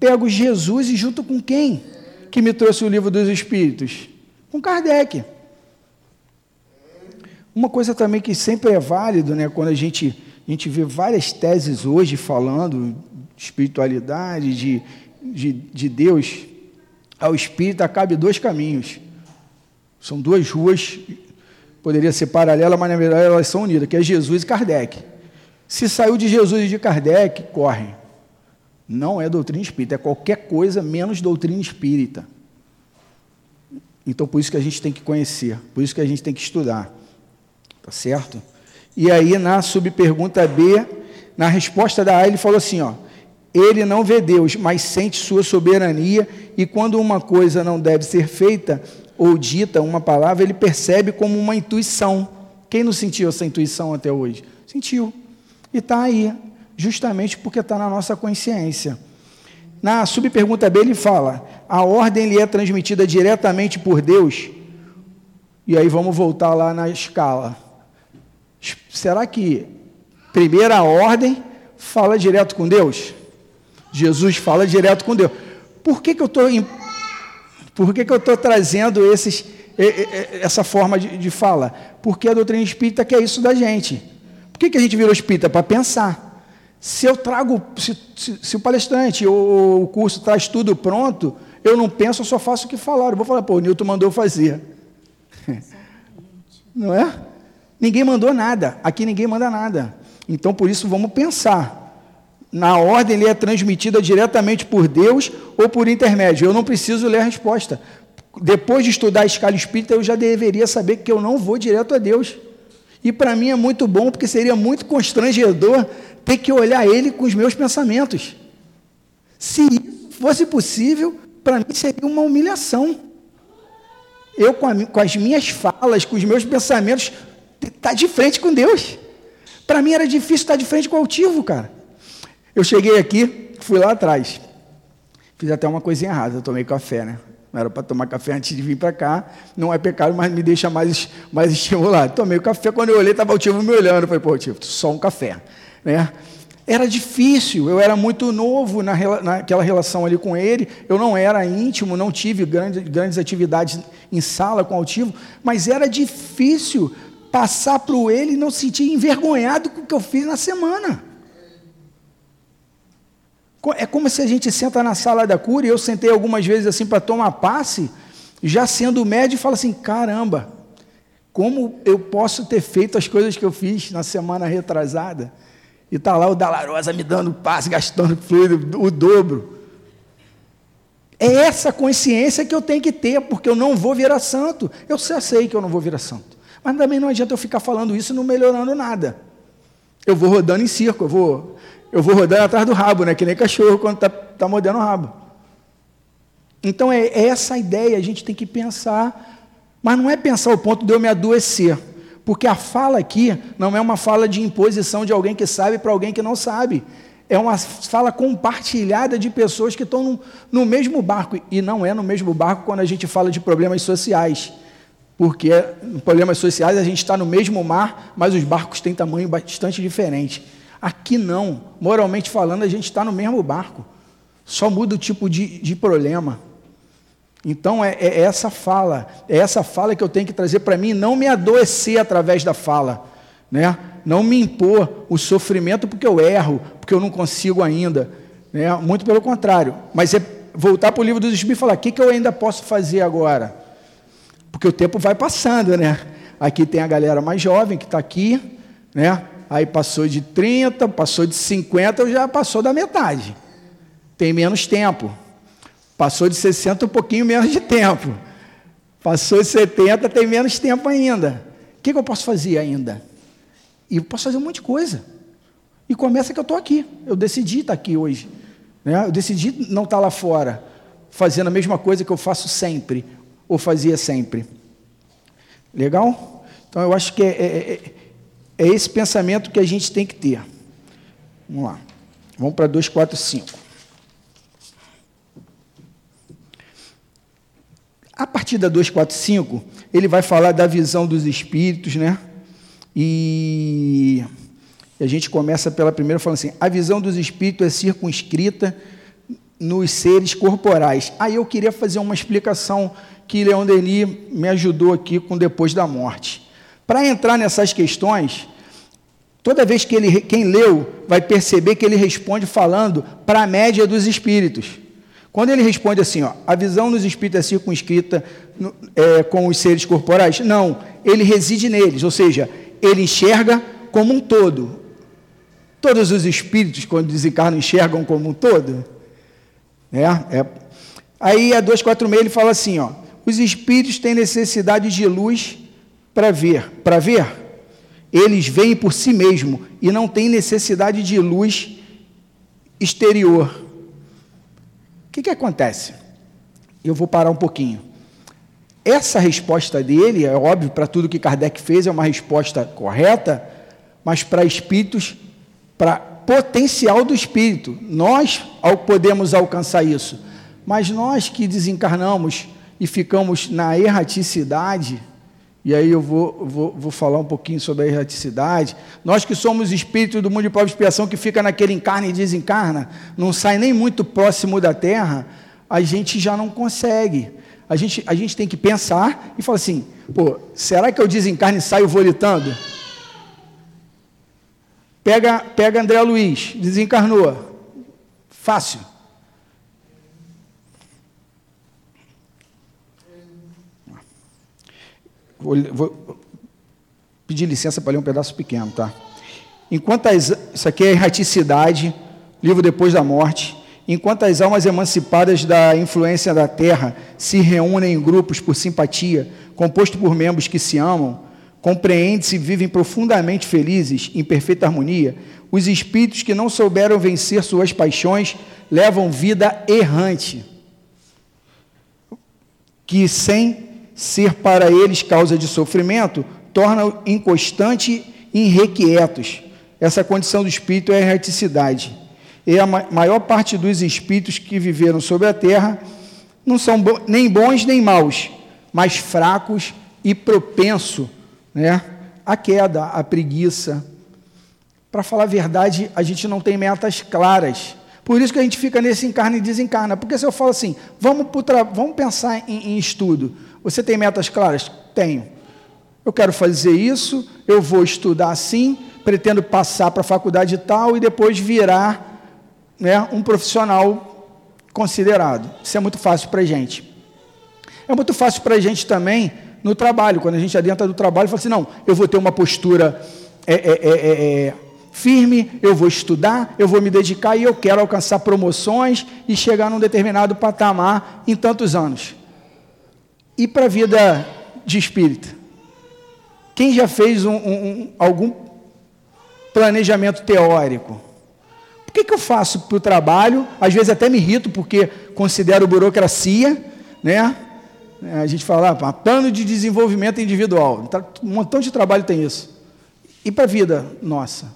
pego Jesus e junto com quem? Que me trouxe o livro dos Espíritos? Com Kardec. Uma coisa também que sempre é válido, né, quando a gente, a gente vê várias teses hoje falando de espiritualidade, de, de, de Deus, ao espírito cabe dois caminhos. São duas ruas, poderia ser paralela, mas na verdade elas são unidas, que é Jesus e Kardec. Se saiu de Jesus e de Kardec, corre. Não é doutrina espírita, é qualquer coisa menos doutrina espírita. Então, por isso que a gente tem que conhecer, por isso que a gente tem que estudar. Tá certo? E aí, na subpergunta B, na resposta da A, ele falou assim: ó, ele não vê Deus, mas sente sua soberania, e quando uma coisa não deve ser feita ou dita, uma palavra, ele percebe como uma intuição. Quem não sentiu essa intuição até hoje? Sentiu. E está aí, justamente porque está na nossa consciência. Na subpergunta B, ele fala: a ordem lhe é transmitida diretamente por Deus. E aí vamos voltar lá na escala. Será que primeira ordem fala direto com Deus? Jesus fala direto com Deus. Por que, que eu estou por que, que eu estou trazendo esses, essa forma de, de fala? Porque a doutrina espírita quer isso da gente. Por que, que a gente virou espírita? Para pensar. Se eu trago, se, se, se o palestrante ou o curso traz tudo pronto, eu não penso, eu só faço o que falaram. Eu vou falar, pô, o Newton mandou fazer. Não é? Ninguém mandou nada. Aqui ninguém manda nada. Então, por isso, vamos pensar. Na ordem, ele é transmitida diretamente por Deus ou por intermédio. Eu não preciso ler a resposta. Depois de estudar a escala espírita, eu já deveria saber que eu não vou direto a Deus. E para mim é muito bom, porque seria muito constrangedor ter que olhar ele com os meus pensamentos. Se fosse possível, para mim seria uma humilhação. Eu, com, a, com as minhas falas, com os meus pensamentos, Está de frente com Deus. Para mim era difícil estar de frente com o altivo, cara. Eu cheguei aqui, fui lá atrás. Fiz até uma coisinha errada, eu tomei café, né? Não era para tomar café antes de vir para cá. Não é pecado, mas me deixa mais, mais estimulado. Tomei o café, quando eu olhei, estava o Tivo me olhando. Falei, pô, Tivo, só um café. Né? Era difícil, eu era muito novo na, naquela relação ali com ele. Eu não era íntimo, não tive grande, grandes atividades em sala com o altivo, mas era difícil passar para ele e não se sentir envergonhado com o que eu fiz na semana. É como se a gente senta na sala da cura, e eu sentei algumas vezes assim para tomar passe, já sendo médio, e falo assim: caramba, como eu posso ter feito as coisas que eu fiz na semana retrasada? E está lá o Dalarosa me dando passe, gastando fluido, o dobro. É essa consciência que eu tenho que ter, porque eu não vou virar santo. Eu já sei que eu não vou virar santo. Mas também não adianta eu ficar falando isso e não melhorando nada. Eu vou rodando em circo, eu vou, eu vou rodando atrás do rabo, né? que nem cachorro quando está tá mordendo o rabo. Então é, é essa ideia, a gente tem que pensar, mas não é pensar o ponto de eu me adoecer, porque a fala aqui não é uma fala de imposição de alguém que sabe para alguém que não sabe. É uma fala compartilhada de pessoas que estão no, no mesmo barco. E não é no mesmo barco quando a gente fala de problemas sociais porque em problemas sociais a gente está no mesmo mar, mas os barcos têm tamanho bastante diferente. Aqui não, moralmente falando, a gente está no mesmo barco, só muda o tipo de, de problema. Então é, é, essa fala, é essa fala que eu tenho que trazer para mim, não me adoecer através da fala, né? não me impor o sofrimento porque eu erro, porque eu não consigo ainda, né? muito pelo contrário, mas é voltar para o livro dos Espíritos e falar: o que, que eu ainda posso fazer agora? Porque o tempo vai passando, né? Aqui tem a galera mais jovem que está aqui, né? Aí passou de 30, passou de 50, já passou da metade. Tem menos tempo. Passou de 60, um pouquinho menos de tempo. Passou de 70, tem menos tempo ainda. O que, que eu posso fazer ainda? E eu posso fazer um monte de coisa. E começa que eu estou aqui. Eu decidi estar aqui hoje. Né? Eu decidi não estar lá fora, fazendo a mesma coisa que eu faço sempre, ou fazia sempre. Legal? Então eu acho que é, é, é, esse pensamento que a gente tem que ter. Vamos lá. Vamos para 2, 4, 5. A partir da 245, ele vai falar da visão dos espíritos, né? E a gente começa pela primeira falando assim: a visão dos espíritos é circunscrita nos seres corporais. Aí eu queria fazer uma explicação que Leon Denis me ajudou aqui com depois da morte. Para entrar nessas questões, toda vez que ele, quem leu vai perceber que ele responde falando para a média dos espíritos. Quando ele responde assim, ó, a visão dos espíritos é circunscrita no, é, com os seres corporais? Não, ele reside neles, ou seja, ele enxerga como um todo. Todos os espíritos, quando desencarnam, enxergam como um todo. É, é. Aí a 246 ele fala assim: ó, os espíritos têm necessidade de luz para ver. Para ver, eles veem por si mesmo e não têm necessidade de luz exterior que, que acontece? Eu vou parar um pouquinho. Essa resposta dele, é óbvio, para tudo que Kardec fez, é uma resposta correta, mas para espíritos, para potencial do espírito. Nós podemos alcançar isso. Mas nós que desencarnamos e ficamos na erraticidade, e aí eu vou, vou, vou falar um pouquinho sobre a erraticidade. Nós que somos espíritos do mundo de prova expiação, que fica naquele encarna e desencarna, não sai nem muito próximo da Terra, a gente já não consegue. A gente, a gente tem que pensar e falar assim: pô, será que eu desencarno e saio volitando? Pega, pega André Luiz, desencarnou. Fácil. Vou, vou pedir licença para ler um pedaço pequeno, tá? Enquanto as, isso aqui é erraticidade, livro depois da morte. Enquanto as almas emancipadas da influência da terra se reúnem em grupos por simpatia, composto por membros que se amam, compreendem-se e vivem profundamente felizes, em perfeita harmonia, os espíritos que não souberam vencer suas paixões levam vida errante, que sem ser para eles causa de sofrimento, torna-o inconstante e irrequietos. Essa condição do espírito é a erraticidade. E a maior parte dos espíritos que viveram sobre a terra não são nem bons nem maus, mas fracos e propenso né, à queda, à preguiça. Para falar a verdade, a gente não tem metas claras. Por isso que a gente fica nesse encarna e desencarna. Porque se eu falo assim, vamos, vamos pensar em, em estudo, você tem metas claras? Tenho. Eu quero fazer isso, eu vou estudar assim, pretendo passar para a faculdade tal e depois virar né, um profissional considerado. Isso é muito fácil para a gente. É muito fácil para a gente também no trabalho, quando a gente adentra do trabalho, fala assim: não, eu vou ter uma postura é, é, é, é, firme, eu vou estudar, eu vou me dedicar e eu quero alcançar promoções e chegar num determinado patamar em tantos anos. E para a vida de espírita? Quem já fez um, um, algum planejamento teórico? Por que, que eu faço para o trabalho? Às vezes até me irrito porque considero burocracia, né? A gente fala, ah, plano de desenvolvimento individual. Tá, um montão de trabalho tem isso. E para a vida nossa?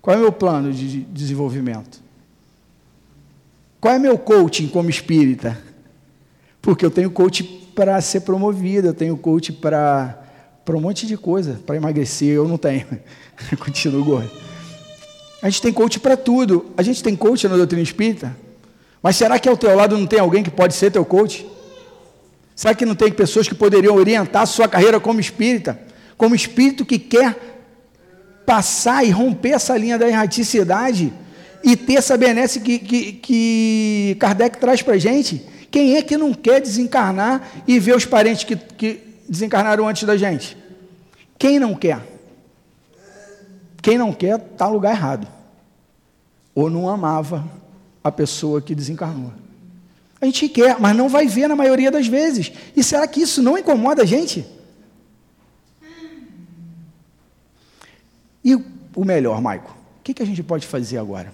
Qual é o meu plano de desenvolvimento? Qual é meu coaching como espírita? Porque eu tenho coach para ser promovido, eu tenho coach para para um monte de coisa, para emagrecer, eu não tenho. Continuo gordo. A gente tem coach para tudo. A gente tem coach na doutrina espírita. Mas será que ao teu lado não tem alguém que pode ser teu coach? Será que não tem pessoas que poderiam orientar a sua carreira como espírita? Como espírito que quer passar e romper essa linha da erraticidade e ter essa benesse que, que, que Kardec traz para a gente? Quem é que não quer desencarnar e ver os parentes que, que desencarnaram antes da gente? Quem não quer? Quem não quer está no lugar errado. Ou não amava a pessoa que desencarnou. A gente quer, mas não vai ver na maioria das vezes. E será que isso não incomoda a gente? E o melhor, Maico, o que, que a gente pode fazer agora?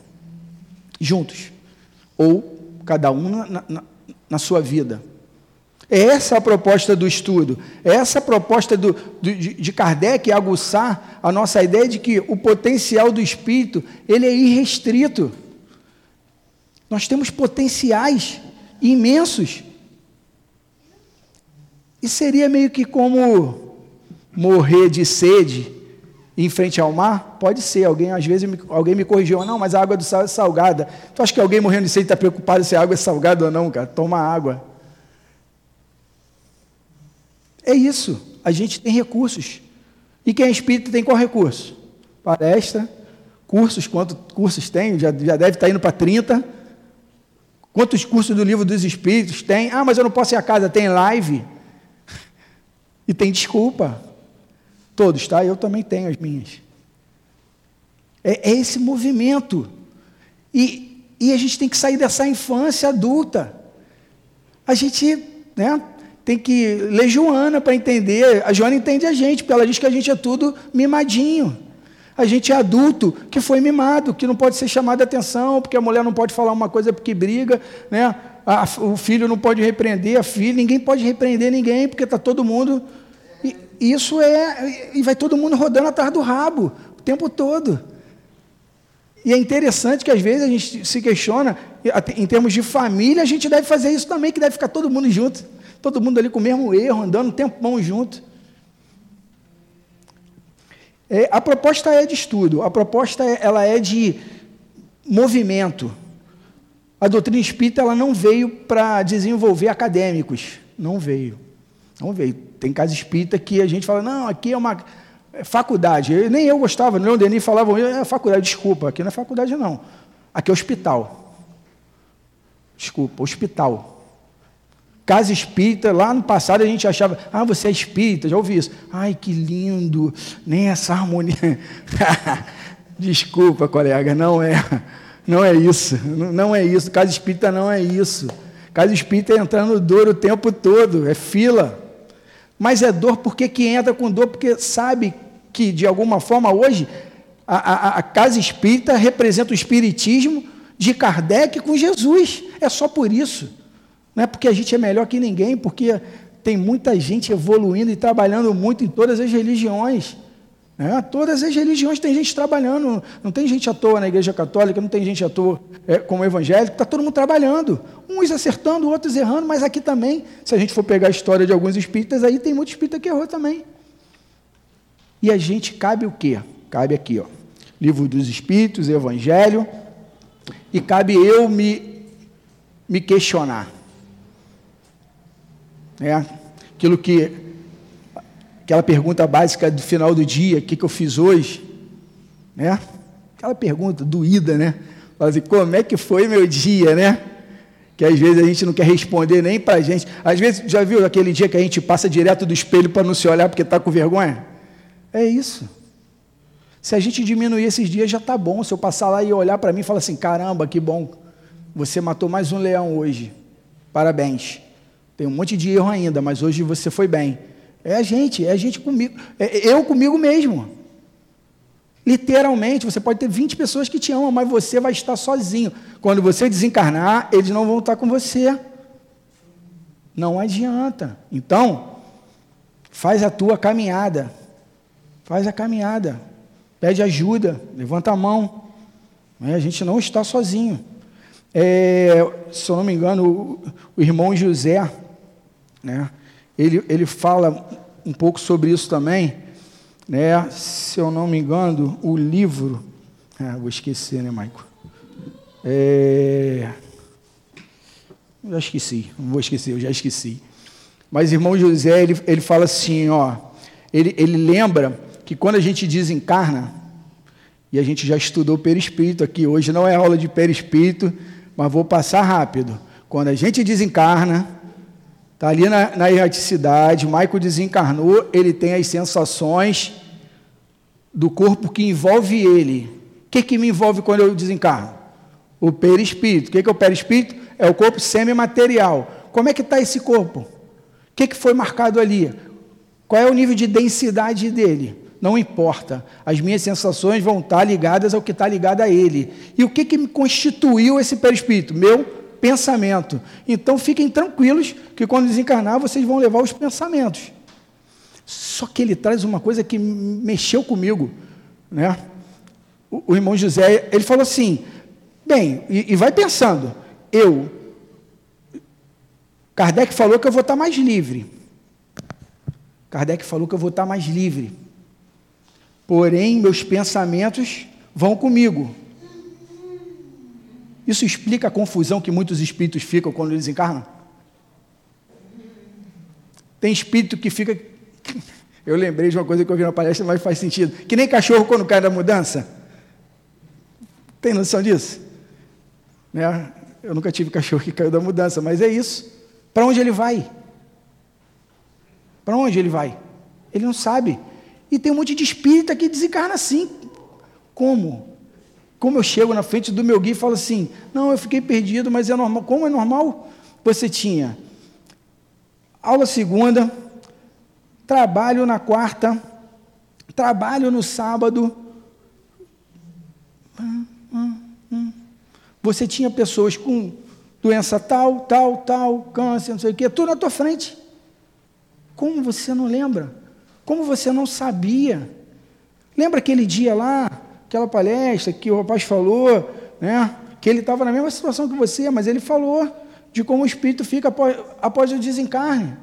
Juntos. Ou cada um na, na, na sua vida. Essa é a proposta do estudo. Essa é a proposta do, do, de Kardec aguçar a nossa ideia de que o potencial do espírito ele é irrestrito. Nós temos potenciais imensos. E seria meio que como morrer de sede em frente ao mar? Pode ser. Alguém às vezes me, alguém me corrigiu, não, mas a água do sal é salgada. Tu acha que alguém morrendo de sede está preocupado se a água é salgada ou não, cara? Toma água. É isso. A gente tem recursos. E quem é espírita tem qual recurso? Palestra, cursos, quantos cursos tem? Já, já deve estar indo para 30. Quantos cursos do livro dos Espíritos tem? Ah, mas eu não posso ir a casa, tem live. E tem desculpa. Todos, tá? Eu também tenho as minhas. É, é esse movimento. E, e a gente tem que sair dessa infância adulta. A gente né, tem que ler Joana para entender. A Joana entende a gente, porque ela diz que a gente é tudo mimadinho. A gente é adulto que foi mimado, que não pode ser chamado a atenção, porque a mulher não pode falar uma coisa porque briga, né? A, o filho não pode repreender a filha, ninguém pode repreender ninguém, porque está todo mundo. Isso é. E vai todo mundo rodando atrás do rabo o tempo todo. E é interessante que às vezes a gente se questiona, em termos de família, a gente deve fazer isso também, que deve ficar todo mundo junto. Todo mundo ali com o mesmo erro, andando um tempão junto. É, a proposta é de estudo, a proposta é, ela é de movimento. A doutrina espírita ela não veio para desenvolver acadêmicos, não veio. Não veio. Tem casa espírita que a gente fala, não, aqui é uma faculdade. Eu, nem eu gostava, o Leon Denis falava, é faculdade, desculpa, aqui não é faculdade não. Aqui é hospital. Desculpa, hospital. Casa espírita, lá no passado a gente achava, ah, você é espírita, já ouvi isso. Ai, que lindo, nem essa harmonia. Desculpa, colega, não é. Não é isso, não é isso. Casa espírita não é isso. Casa espírita é entrando dor o tempo todo, é fila. Mas é dor porque que entra com dor, porque sabe que, de alguma forma, hoje, a, a, a casa espírita representa o espiritismo de Kardec com Jesus. É só por isso. Não é porque a gente é melhor que ninguém, porque tem muita gente evoluindo e trabalhando muito em todas as religiões. É, todas as religiões tem gente trabalhando, não tem gente à toa na igreja católica, não tem gente à toa é, como evangélico, está todo mundo trabalhando, uns acertando, outros errando, mas aqui também, se a gente for pegar a história de alguns espíritas, aí tem muito espírita que errou também. E a gente cabe o quê? Cabe aqui, ó, livro dos espíritos, evangelho, e cabe eu me, me questionar. É, aquilo que, aquela pergunta básica do final do dia, o que, que eu fiz hoje? Né? Aquela pergunta doída, né? Assim, como é que foi meu dia, né? Que às vezes a gente não quer responder nem para a gente. Às vezes, já viu aquele dia que a gente passa direto do espelho para não se olhar porque está com vergonha? É isso. Se a gente diminuir esses dias, já está bom. Se eu passar lá e olhar para mim e falar assim: caramba, que bom, você matou mais um leão hoje. Parabéns. Tem um monte de erro ainda, mas hoje você foi bem. É a gente, é a gente comigo. É eu comigo mesmo. Literalmente, você pode ter 20 pessoas que te amam, mas você vai estar sozinho. Quando você desencarnar, eles não vão estar com você. Não adianta. Então, faz a tua caminhada. Faz a caminhada. Pede ajuda, levanta a mão. A gente não está sozinho. É, se eu não me engano, o, o irmão José, né? Ele, ele fala um pouco sobre isso também, né? se eu não me engano, o livro. Ah, vou esquecer, né, Maico? É, já esqueci, não vou esquecer, eu já esqueci. Mas irmão José, ele, ele fala assim, ó, ele, ele lembra que quando a gente desencarna, e a gente já estudou perispírito aqui, hoje não é aula de perispírito, mas vou passar rápido. Quando a gente desencarna, Está ali na, na erraticidade, Michael desencarnou, ele tem as sensações do corpo que envolve ele. O que, que me envolve quando eu desencarno? O perispírito. O que, que é o perispírito? É o corpo semimaterial. Como é que está esse corpo? O que, que foi marcado ali? Qual é o nível de densidade dele? Não importa. As minhas sensações vão estar ligadas ao que está ligado a ele. E o que, que me constituiu esse perispírito? Meu pensamento. Então fiquem tranquilos que quando desencarnar vocês vão levar os pensamentos. Só que ele traz uma coisa que mexeu comigo, né? O, o irmão José, ele falou assim: bem, e, e vai pensando, eu, Kardec falou que eu vou estar mais livre. Kardec falou que eu vou estar mais livre porém meus pensamentos vão comigo. Isso explica a confusão que muitos espíritos ficam quando eles encarnam? Tem espírito que fica. Eu lembrei de uma coisa que eu vi na palestra, mas faz sentido. Que nem cachorro quando cai da mudança. Tem noção disso? Né? Eu nunca tive cachorro que caiu da mudança, mas é isso. Para onde ele vai? Para onde ele vai? Ele não sabe. E tem um monte de espírita que desencarna assim. Como? Como eu chego na frente do meu guia e falo assim: não, eu fiquei perdido, mas é normal. Como é normal? Você tinha aula segunda, trabalho na quarta, trabalho no sábado. Você tinha pessoas com doença tal, tal, tal, câncer, não sei o quê, tudo na tua frente. Como você não lembra? Como você não sabia? Lembra aquele dia lá, aquela palestra que o rapaz falou, né? Que ele estava na mesma situação que você, mas ele falou de como o espírito fica após, após o desencarne.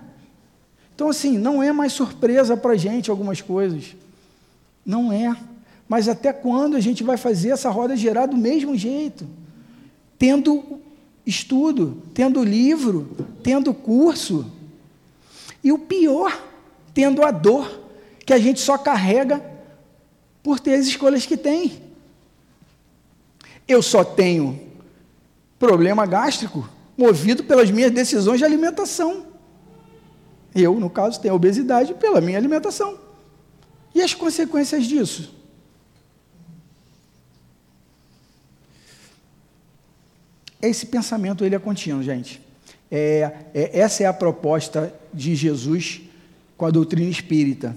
Então, assim, não é mais surpresa para a gente algumas coisas. Não é. Mas até quando a gente vai fazer essa roda girar do mesmo jeito? Tendo estudo, tendo livro, tendo curso. E o pior tendo a dor que a gente só carrega por ter as escolhas que tem. Eu só tenho problema gástrico movido pelas minhas decisões de alimentação. Eu, no caso, tenho obesidade pela minha alimentação. E as consequências disso? Esse pensamento ele é contínuo, gente. É, é, essa é a proposta de Jesus com a doutrina espírita.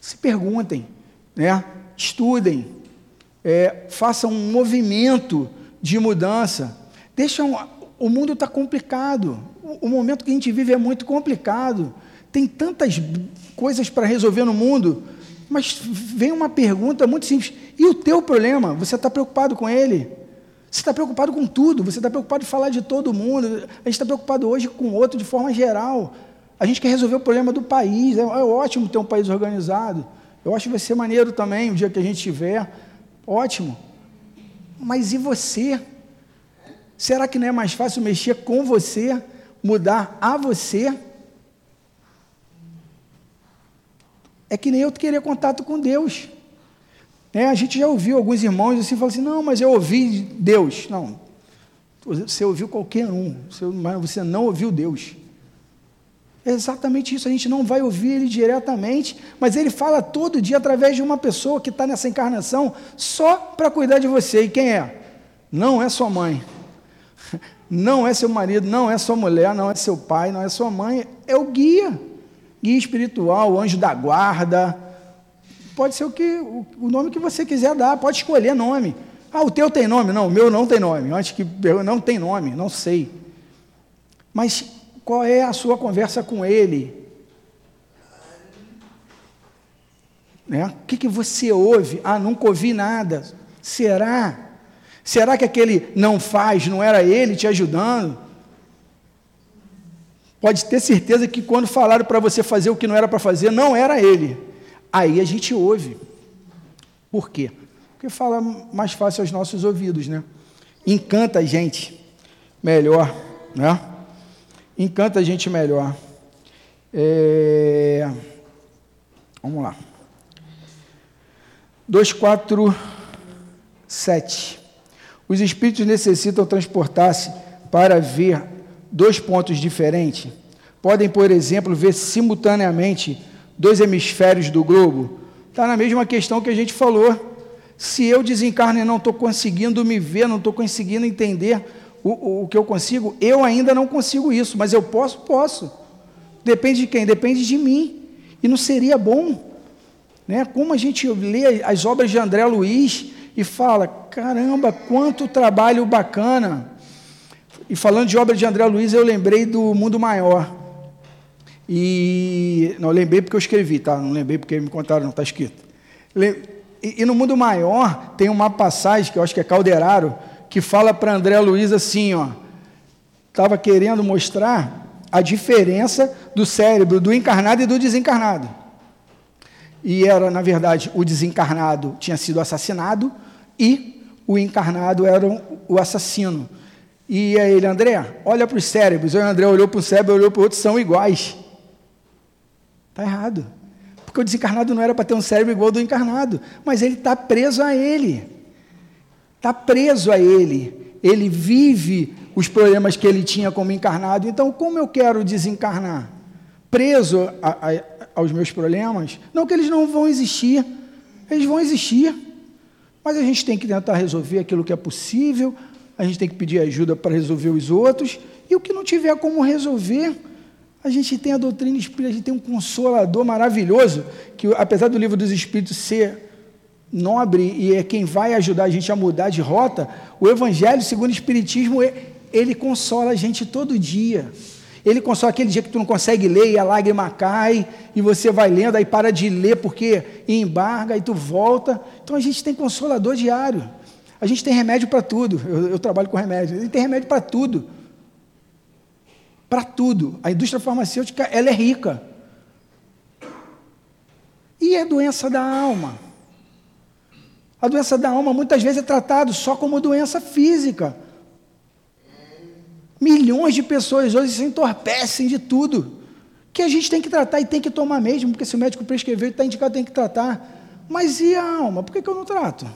Se perguntem, né? Estudem, é, façam um movimento de mudança. Deixam, o mundo está complicado. O, o momento que a gente vive é muito complicado. Tem tantas coisas para resolver no mundo, mas vem uma pergunta muito simples: e o teu problema? Você está preocupado com ele? Você está preocupado com tudo, você está preocupado em falar de todo mundo, a gente está preocupado hoje com o outro de forma geral. A gente quer resolver o problema do país. É, é ótimo ter um país organizado. Eu acho que vai ser maneiro também o dia que a gente tiver. Ótimo. Mas e você? Será que não é mais fácil mexer com você, mudar a você? É que nem eu querer contato com Deus. É, a gente já ouviu alguns irmãos assim, falam assim, não, mas eu ouvi Deus. Não, você ouviu qualquer um, você não ouviu Deus. É exatamente isso, a gente não vai ouvir ele diretamente, mas ele fala todo dia através de uma pessoa que está nessa encarnação só para cuidar de você. E quem é? Não é sua mãe, não é seu marido, não é sua mulher, não é seu pai, não é sua mãe, é o guia, guia espiritual, o anjo da guarda. Pode ser o, que, o, nome que você quiser dar, pode escolher nome. Ah, o teu tem nome? Não, o meu não tem nome. Antes que não tem nome, não sei. Mas qual é a sua conversa com ele? Né? O que, que você ouve? Ah, nunca ouvi nada. Será? Será que aquele não faz não era ele te ajudando? Pode ter certeza que quando falaram para você fazer o que não era para fazer, não era ele. Aí a gente ouve. Por quê? Porque fala mais fácil aos nossos ouvidos, né? Encanta a gente melhor, né? Encanta a gente melhor. É... Vamos lá. 247. Os espíritos necessitam transportar-se para ver dois pontos diferentes. Podem, por exemplo, ver simultaneamente dois hemisférios do globo. está na mesma questão que a gente falou. Se eu desencarno e não estou conseguindo me ver, não estou conseguindo entender o, o, que eu consigo, eu ainda não consigo isso, mas eu posso, posso. Depende de quem? Depende de mim. E não seria bom, né? Como a gente lê as obras de André Luiz e fala, caramba, quanto trabalho bacana. E falando de obra de André Luiz, eu lembrei do Mundo Maior. E não lembrei porque eu escrevi, tá? Não lembrei porque me contaram, não está escrito. E, e, no Mundo Maior tem uma passagem que eu acho que é Calderaro, que fala para André Luiz assim, ó, estava querendo mostrar a diferença do cérebro do encarnado e do desencarnado. E era, na verdade, o desencarnado tinha sido assassinado e o encarnado era o assassino. E aí ele, André, olha para os cérebros. O André olhou para um cérebro, olhou para o outro, são iguais. Está errado. Porque o desencarnado não era para ter um cérebro igual ao do encarnado, mas ele está preso a ele. Está preso a ele. Ele vive os problemas que ele tinha como encarnado. Então, como eu quero desencarnar? Preso a, a, aos meus problemas? Não que eles não vão existir. Eles vão existir. Mas a gente tem que tentar resolver aquilo que é possível, a gente tem que pedir ajuda para resolver os outros, e o que não tiver como resolver, a gente tem a doutrina espírita, a gente tem um consolador maravilhoso, que apesar do livro dos Espíritos ser nobre e é quem vai ajudar a gente a mudar de rota, o Evangelho, segundo o Espiritismo, ele consola a gente todo dia. Ele consola aquele dia que tu não consegue ler e a lágrima cai, e você vai lendo, aí para de ler porque embarga, e tu volta. Então a gente tem consolador diário. A gente tem remédio para tudo. Eu, eu, trabalho com remédio. Gente tem remédio para tudo para tudo. A indústria farmacêutica ela é rica. E a doença da alma? A doença da alma muitas vezes é tratado só como doença física. Milhões de pessoas hoje se entorpecem de tudo. Que a gente tem que tratar e tem que tomar mesmo, porque se o médico prescrever, está indicado, tem que tratar. Mas e a alma? Por que, que eu não trato?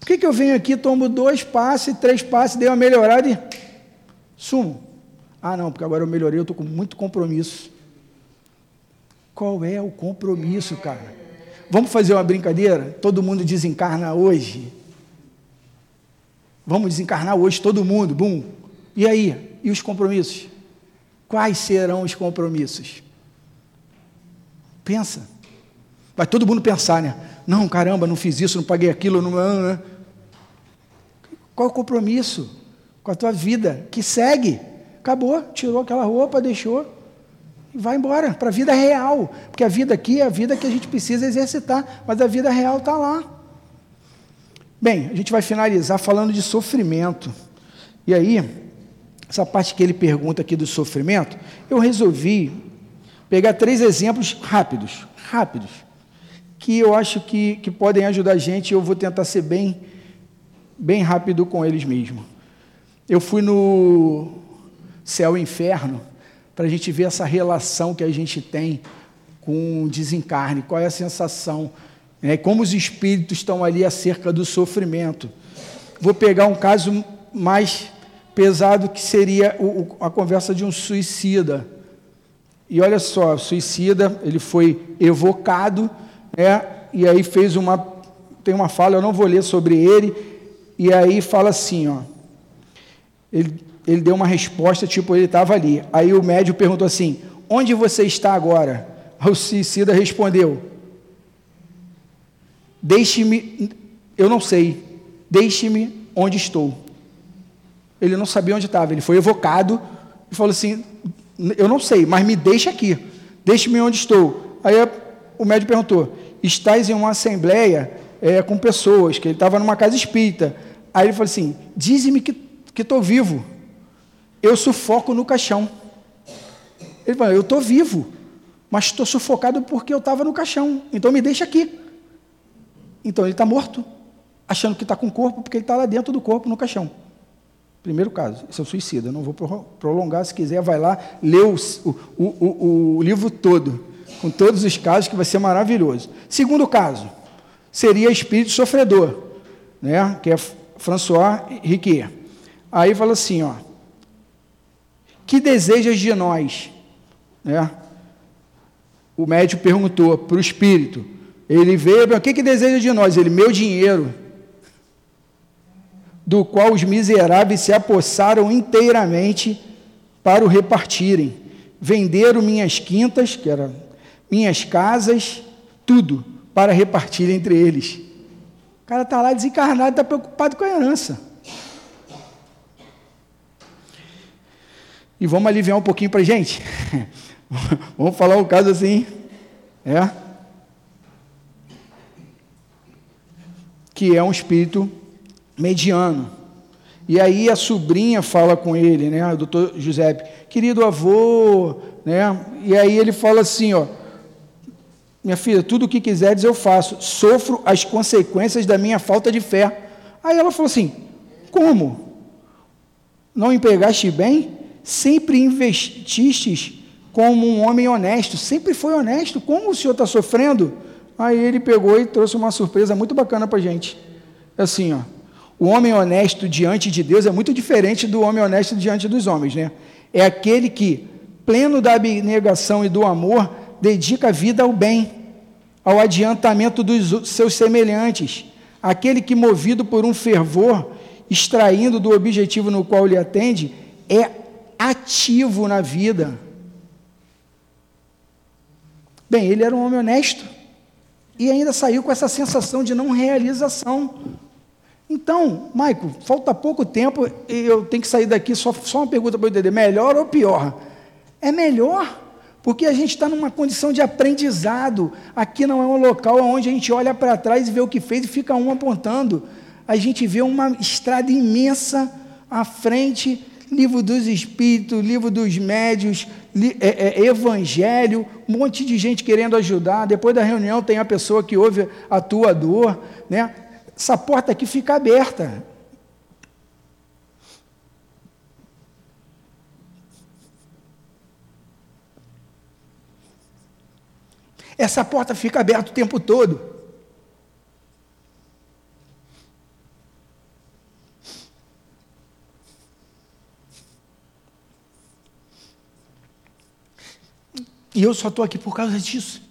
Por que, que eu venho aqui, tomo dois passes, três passes, dei uma melhorada e sumo? Ah, não, porque agora eu melhorei, eu estou com muito compromisso. Qual é o compromisso, cara? Vamos fazer uma brincadeira? Todo mundo desencarna hoje. Vamos desencarnar hoje, todo mundo, bum. E aí? E os compromissos? Quais serão os compromissos? Pensa. Vai todo mundo pensar, né? Não, caramba, não fiz isso, não paguei aquilo, não. não. Qual é o compromisso com a tua vida que segue? Acabou, tirou aquela roupa, deixou e vai embora para a vida real. Porque a vida aqui é a vida que a gente precisa exercitar, mas a vida real está lá. Bem, a gente vai finalizar falando de sofrimento. E aí, essa parte que ele pergunta aqui do sofrimento, eu resolvi pegar três exemplos rápidos, rápidos, que eu acho que, que podem ajudar a gente eu vou tentar ser bem, bem rápido com eles mesmo. Eu fui no, céu e inferno, para a gente ver essa relação que a gente tem com o desencarne, qual é a sensação, né? como os espíritos estão ali acerca do sofrimento. Vou pegar um caso mais pesado que seria o, a conversa de um suicida. E olha só, o suicida, ele foi evocado, né? e aí fez uma, tem uma fala, eu não vou ler sobre ele, e aí fala assim, ó, ele ele deu uma resposta, tipo, ele estava ali. Aí o médico perguntou assim: Onde você está agora? O suicida respondeu: Deixe-me, eu não sei, deixe-me onde estou. Ele não sabia onde estava, ele foi evocado e falou assim: Eu não sei, mas me deixe aqui, deixe-me onde estou. Aí o médico perguntou: Estás em uma assembleia é, com pessoas, que ele estava numa casa espírita. Aí ele falou assim: Dize-me que estou vivo eu sufoco no caixão. Ele falou, eu estou vivo, mas estou sufocado porque eu estava no caixão, então me deixa aqui. Então ele está morto, achando que está com o corpo, porque ele está lá dentro do corpo, no caixão. Primeiro caso, esse é o suicida. Não vou prolongar, se quiser, vai lá, lê o, o, o, o livro todo, com todos os casos, que vai ser maravilhoso. Segundo caso, seria espírito sofredor, né? que é François Riquet. Aí fala assim, ó, que desejas de nós? Né? O médico perguntou para o espírito: Ele veio, o que, que deseja de nós? Ele, meu dinheiro, do qual os miseráveis se apossaram inteiramente para o repartirem. Venderam minhas quintas, que eram minhas casas, tudo, para repartir entre eles. O cara está lá desencarnado, está preocupado com a herança. E vamos aliviar um pouquinho para a gente. vamos falar um caso assim. É. Que é um espírito mediano. E aí a sobrinha fala com ele, né, o doutor Giuseppe, querido avô, né, e aí ele fala assim, ó, minha filha, tudo o que quiseres eu faço, sofro as consequências da minha falta de fé. Aí ela falou assim, como? Não empregaste bem? Sempre investistes como um homem honesto, sempre foi honesto, como o senhor está sofrendo? Aí ele pegou e trouxe uma surpresa muito bacana para a gente, assim, ó, o homem honesto diante de Deus é muito diferente do homem honesto diante dos homens, né? É aquele que, pleno da abnegação e do amor, dedica a vida ao bem, ao adiantamento dos seus semelhantes, aquele que, movido por um fervor, extraindo do objetivo no qual lhe atende, é ativo na vida. Bem, ele era um homem honesto e ainda saiu com essa sensação de não realização. Então, Maico, falta pouco tempo e eu tenho que sair daqui. Só, só uma pergunta para eu entender: melhor ou pior? É melhor, porque a gente está numa condição de aprendizado. Aqui não é um local onde a gente olha para trás e vê o que fez e fica um apontando. A gente vê uma estrada imensa à frente livro dos espíritos, livro dos médios, li, é, é, evangelho, um monte de gente querendo ajudar. Depois da reunião tem a pessoa que ouve a tua dor, né? essa porta aqui fica aberta. Essa porta fica aberta o tempo todo. E eu só estou aqui por causa disso.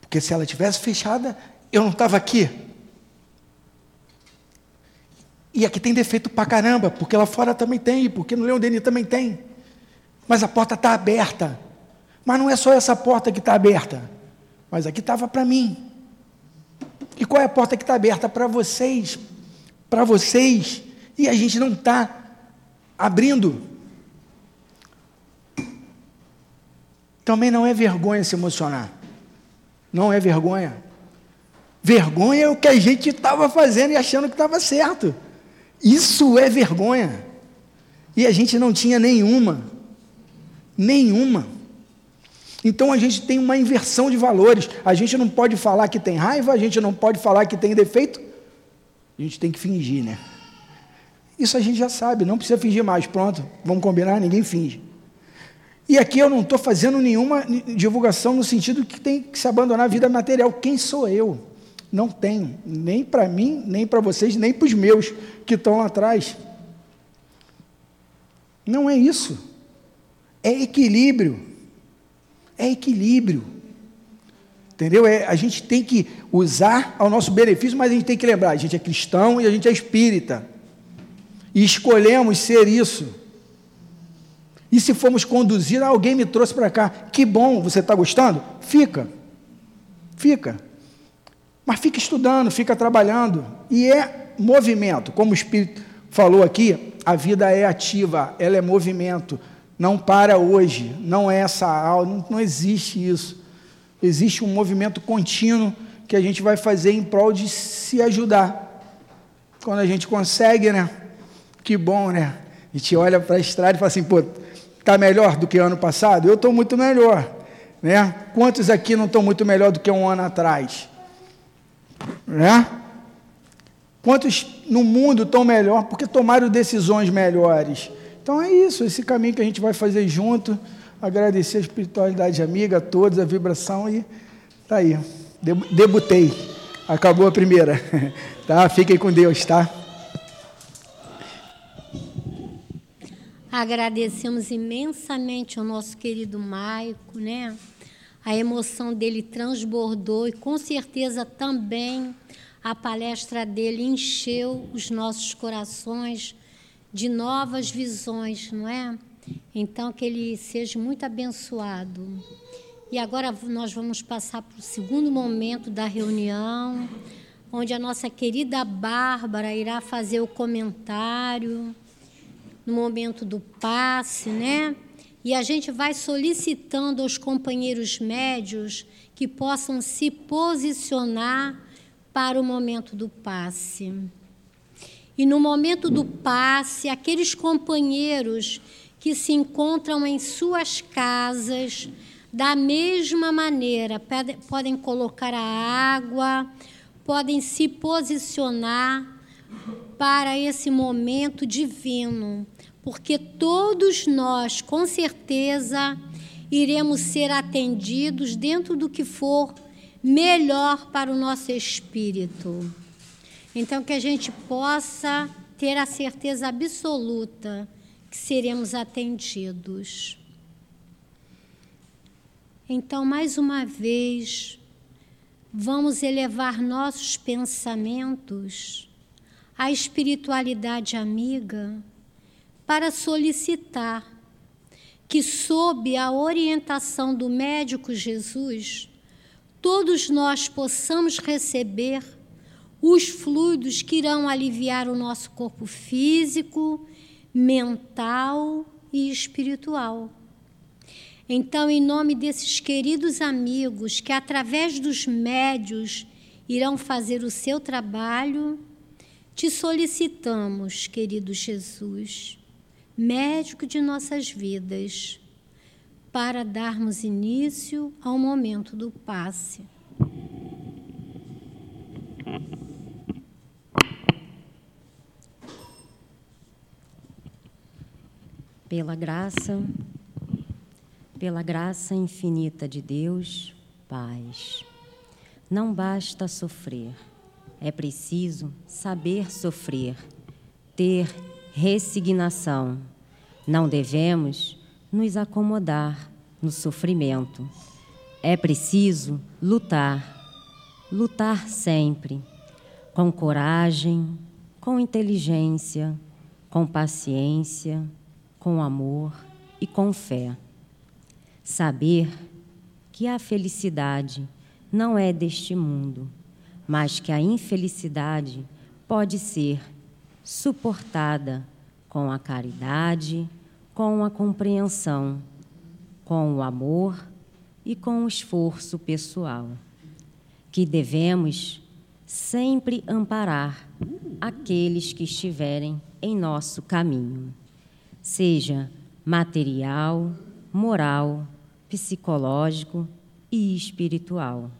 Porque se ela tivesse fechada, eu não estava aqui. E aqui tem defeito pra caramba, porque lá fora também tem, porque no Leão Denis também tem. Mas a porta está aberta. Mas não é só essa porta que está aberta. Mas aqui estava para mim. E qual é a porta que está aberta? Para vocês. Para vocês. E a gente não está abrindo. Também não é vergonha se emocionar. Não é vergonha. Vergonha é o que a gente estava fazendo e achando que estava certo. Isso é vergonha. E a gente não tinha nenhuma. Nenhuma. Então a gente tem uma inversão de valores. A gente não pode falar que tem raiva, a gente não pode falar que tem defeito. A gente tem que fingir, né? Isso a gente já sabe, não precisa fingir mais. Pronto, vamos combinar, ninguém finge. E aqui eu não estou fazendo nenhuma divulgação no sentido que tem que se abandonar a vida material. Quem sou eu? Não tenho, nem para mim, nem para vocês, nem para os meus que estão lá atrás. Não é isso. É equilíbrio. É equilíbrio. Entendeu? É, a gente tem que usar ao nosso benefício, mas a gente tem que lembrar: a gente é cristão e a gente é espírita. E escolhemos ser isso. E se formos conduzidos, alguém me trouxe para cá. Que bom, você está gostando? Fica. Fica. Mas fica estudando, fica trabalhando. E é movimento. Como o Espírito falou aqui, a vida é ativa, ela é movimento. Não para hoje, não é essa aula, não, não existe isso. Existe um movimento contínuo que a gente vai fazer em prol de se ajudar. Quando a gente consegue, né? Que bom, né? A gente olha para a estrada e fala assim, pô, está melhor do que ano passado? Eu estou muito melhor. Né? Quantos aqui não estão muito melhor do que um ano atrás? Né? Quantos no mundo estão melhor porque tomaram decisões melhores? Então é isso, esse caminho que a gente vai fazer junto. Agradecer a espiritualidade amiga, a todos, a vibração e tá aí. Debutei. Acabou a primeira. Tá? Fiquem com Deus, tá? Agradecemos imensamente ao nosso querido Maico, né? a emoção dele transbordou e com certeza também a palestra dele encheu os nossos corações de novas visões, não é? Então, que ele seja muito abençoado. E agora nós vamos passar para o segundo momento da reunião, onde a nossa querida Bárbara irá fazer o comentário no momento do passe, né? E a gente vai solicitando aos companheiros médios que possam se posicionar para o momento do passe. E no momento do passe, aqueles companheiros que se encontram em suas casas, da mesma maneira, podem colocar a água, podem se posicionar para esse momento divino porque todos nós, com certeza, iremos ser atendidos dentro do que for melhor para o nosso espírito. Então, que a gente possa ter a certeza absoluta que seremos atendidos. Então, mais uma vez, vamos elevar nossos pensamentos à espiritualidade amiga para solicitar que, sob a orientação do médico Jesus, todos nós possamos receber os fluidos que irão aliviar o nosso corpo físico, mental e espiritual. Então, em nome desses queridos amigos que, através dos médios, irão fazer o seu trabalho, te solicitamos, querido Jesus, médico de nossas vidas, para darmos início ao momento do passe. Pela graça, pela graça infinita de Deus, paz. Não basta sofrer, é preciso saber sofrer, ter resignação. Não devemos nos acomodar no sofrimento. É preciso lutar, lutar sempre, com coragem, com inteligência, com paciência, com amor e com fé. Saber que a felicidade não é deste mundo, mas que a infelicidade pode ser suportada com a caridade, com a compreensão, com o amor e com o esforço pessoal, que devemos sempre amparar aqueles que estiverem em nosso caminho, seja material, moral, psicológico e espiritual.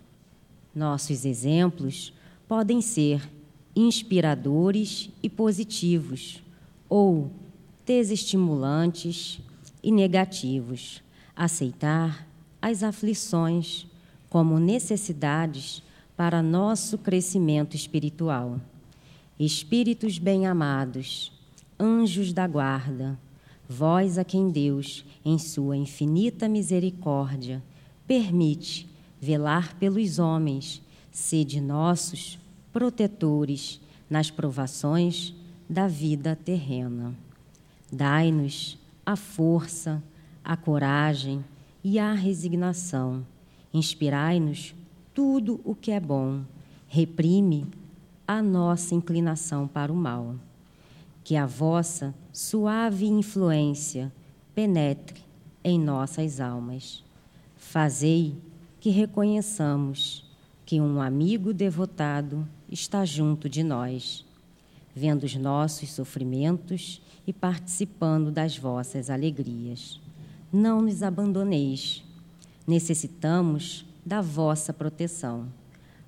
Nossos exemplos podem ser inspiradores e positivos, ou desestimulantes e negativos. Aceitar as aflições como necessidades para nosso crescimento espiritual. Espíritos bem-amados, anjos da guarda, vós a quem Deus, em sua infinita misericórdia, permite velar pelos homens, sede nossos protetores nas provações da vida terrena. Dai-nos a força, a coragem e a resignação. Inspirai-nos tudo o que é bom. Reprime a nossa inclinação para o mal. Que a vossa suave influência penetre em nossas almas. Fazei que reconheçamos que um amigo devotado está junto de nós, vendo os nossos sofrimentos e participando das vossas alegrias. Não nos abandoneis. Necessitamos da vossa proteção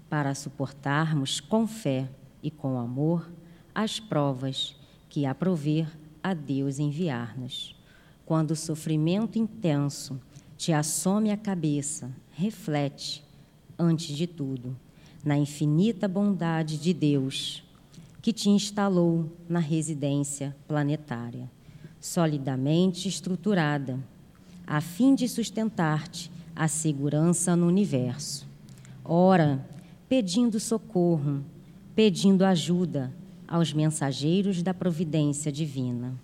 para suportarmos com fé e com amor as provas que aprover a Deus enviar-nos. Quando o sofrimento intenso te assome a cabeça, reflete, antes de tudo, na infinita bondade de Deus, que te instalou na residência planetária, solidamente estruturada, a fim de sustentar-te a segurança no universo. Ora, pedindo socorro, pedindo ajuda aos mensageiros da providência divina.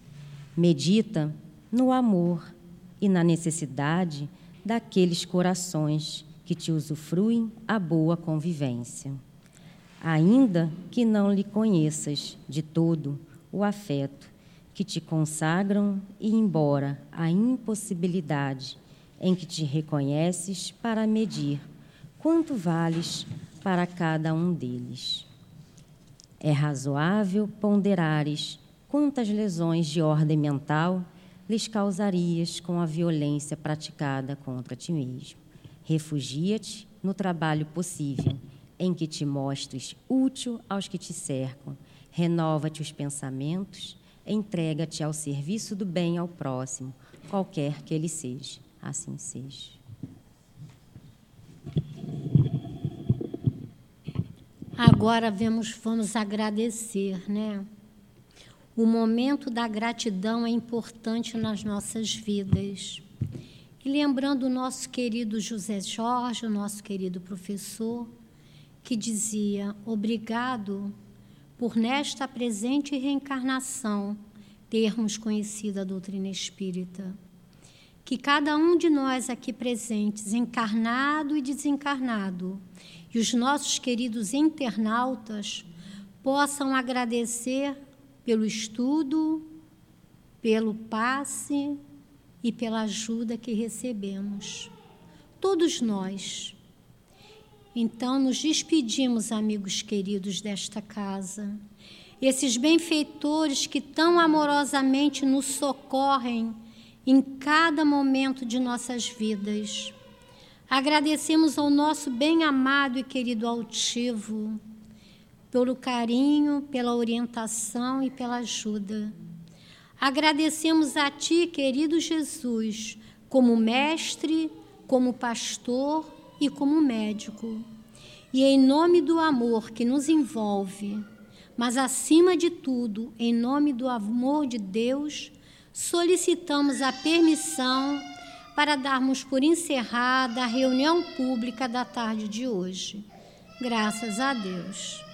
Medita no amor e na necessidade daqueles corações que te usufruem a boa convivência. Ainda que não lhe conheças de todo o afeto que te consagram e embora a impossibilidade em que te reconheces para medir quanto vales para cada um deles. É razoável ponderares quantas lesões de ordem mental lhes causarias com a violência praticada contra ti mesmo. Refugia-te no trabalho possível, em que te mostres útil aos que te cercam. Renova-te os pensamentos, entrega-te ao serviço do bem ao próximo, qualquer que ele seja. Assim seja. Agora vamos, vamos agradecer, né? O momento da gratidão é importante nas nossas vidas. E lembrando o nosso querido José Jorge, o nosso querido professor, que dizia: Obrigado por nesta presente reencarnação termos conhecido a doutrina espírita. Que cada um de nós aqui presentes, encarnado e desencarnado, e os nossos queridos internautas possam agradecer pelo estudo, pelo passe e pela ajuda que recebemos. Todos nós. Então, nos despedimos, amigos queridos desta casa. Esses benfeitores que tão amorosamente nos socorrem em cada momento de nossas vidas. Agradecemos ao nosso bem-amado e querido altivo pelo carinho, pela orientação e pela ajuda. Agradecemos a Ti, querido Jesus, como mestre, como pastor e como médico. E em nome do amor que nos envolve, mas acima de tudo, em nome do amor de Deus, solicitamos a permissão para darmos por encerrada a reunião pública da tarde de hoje. Graças a Deus.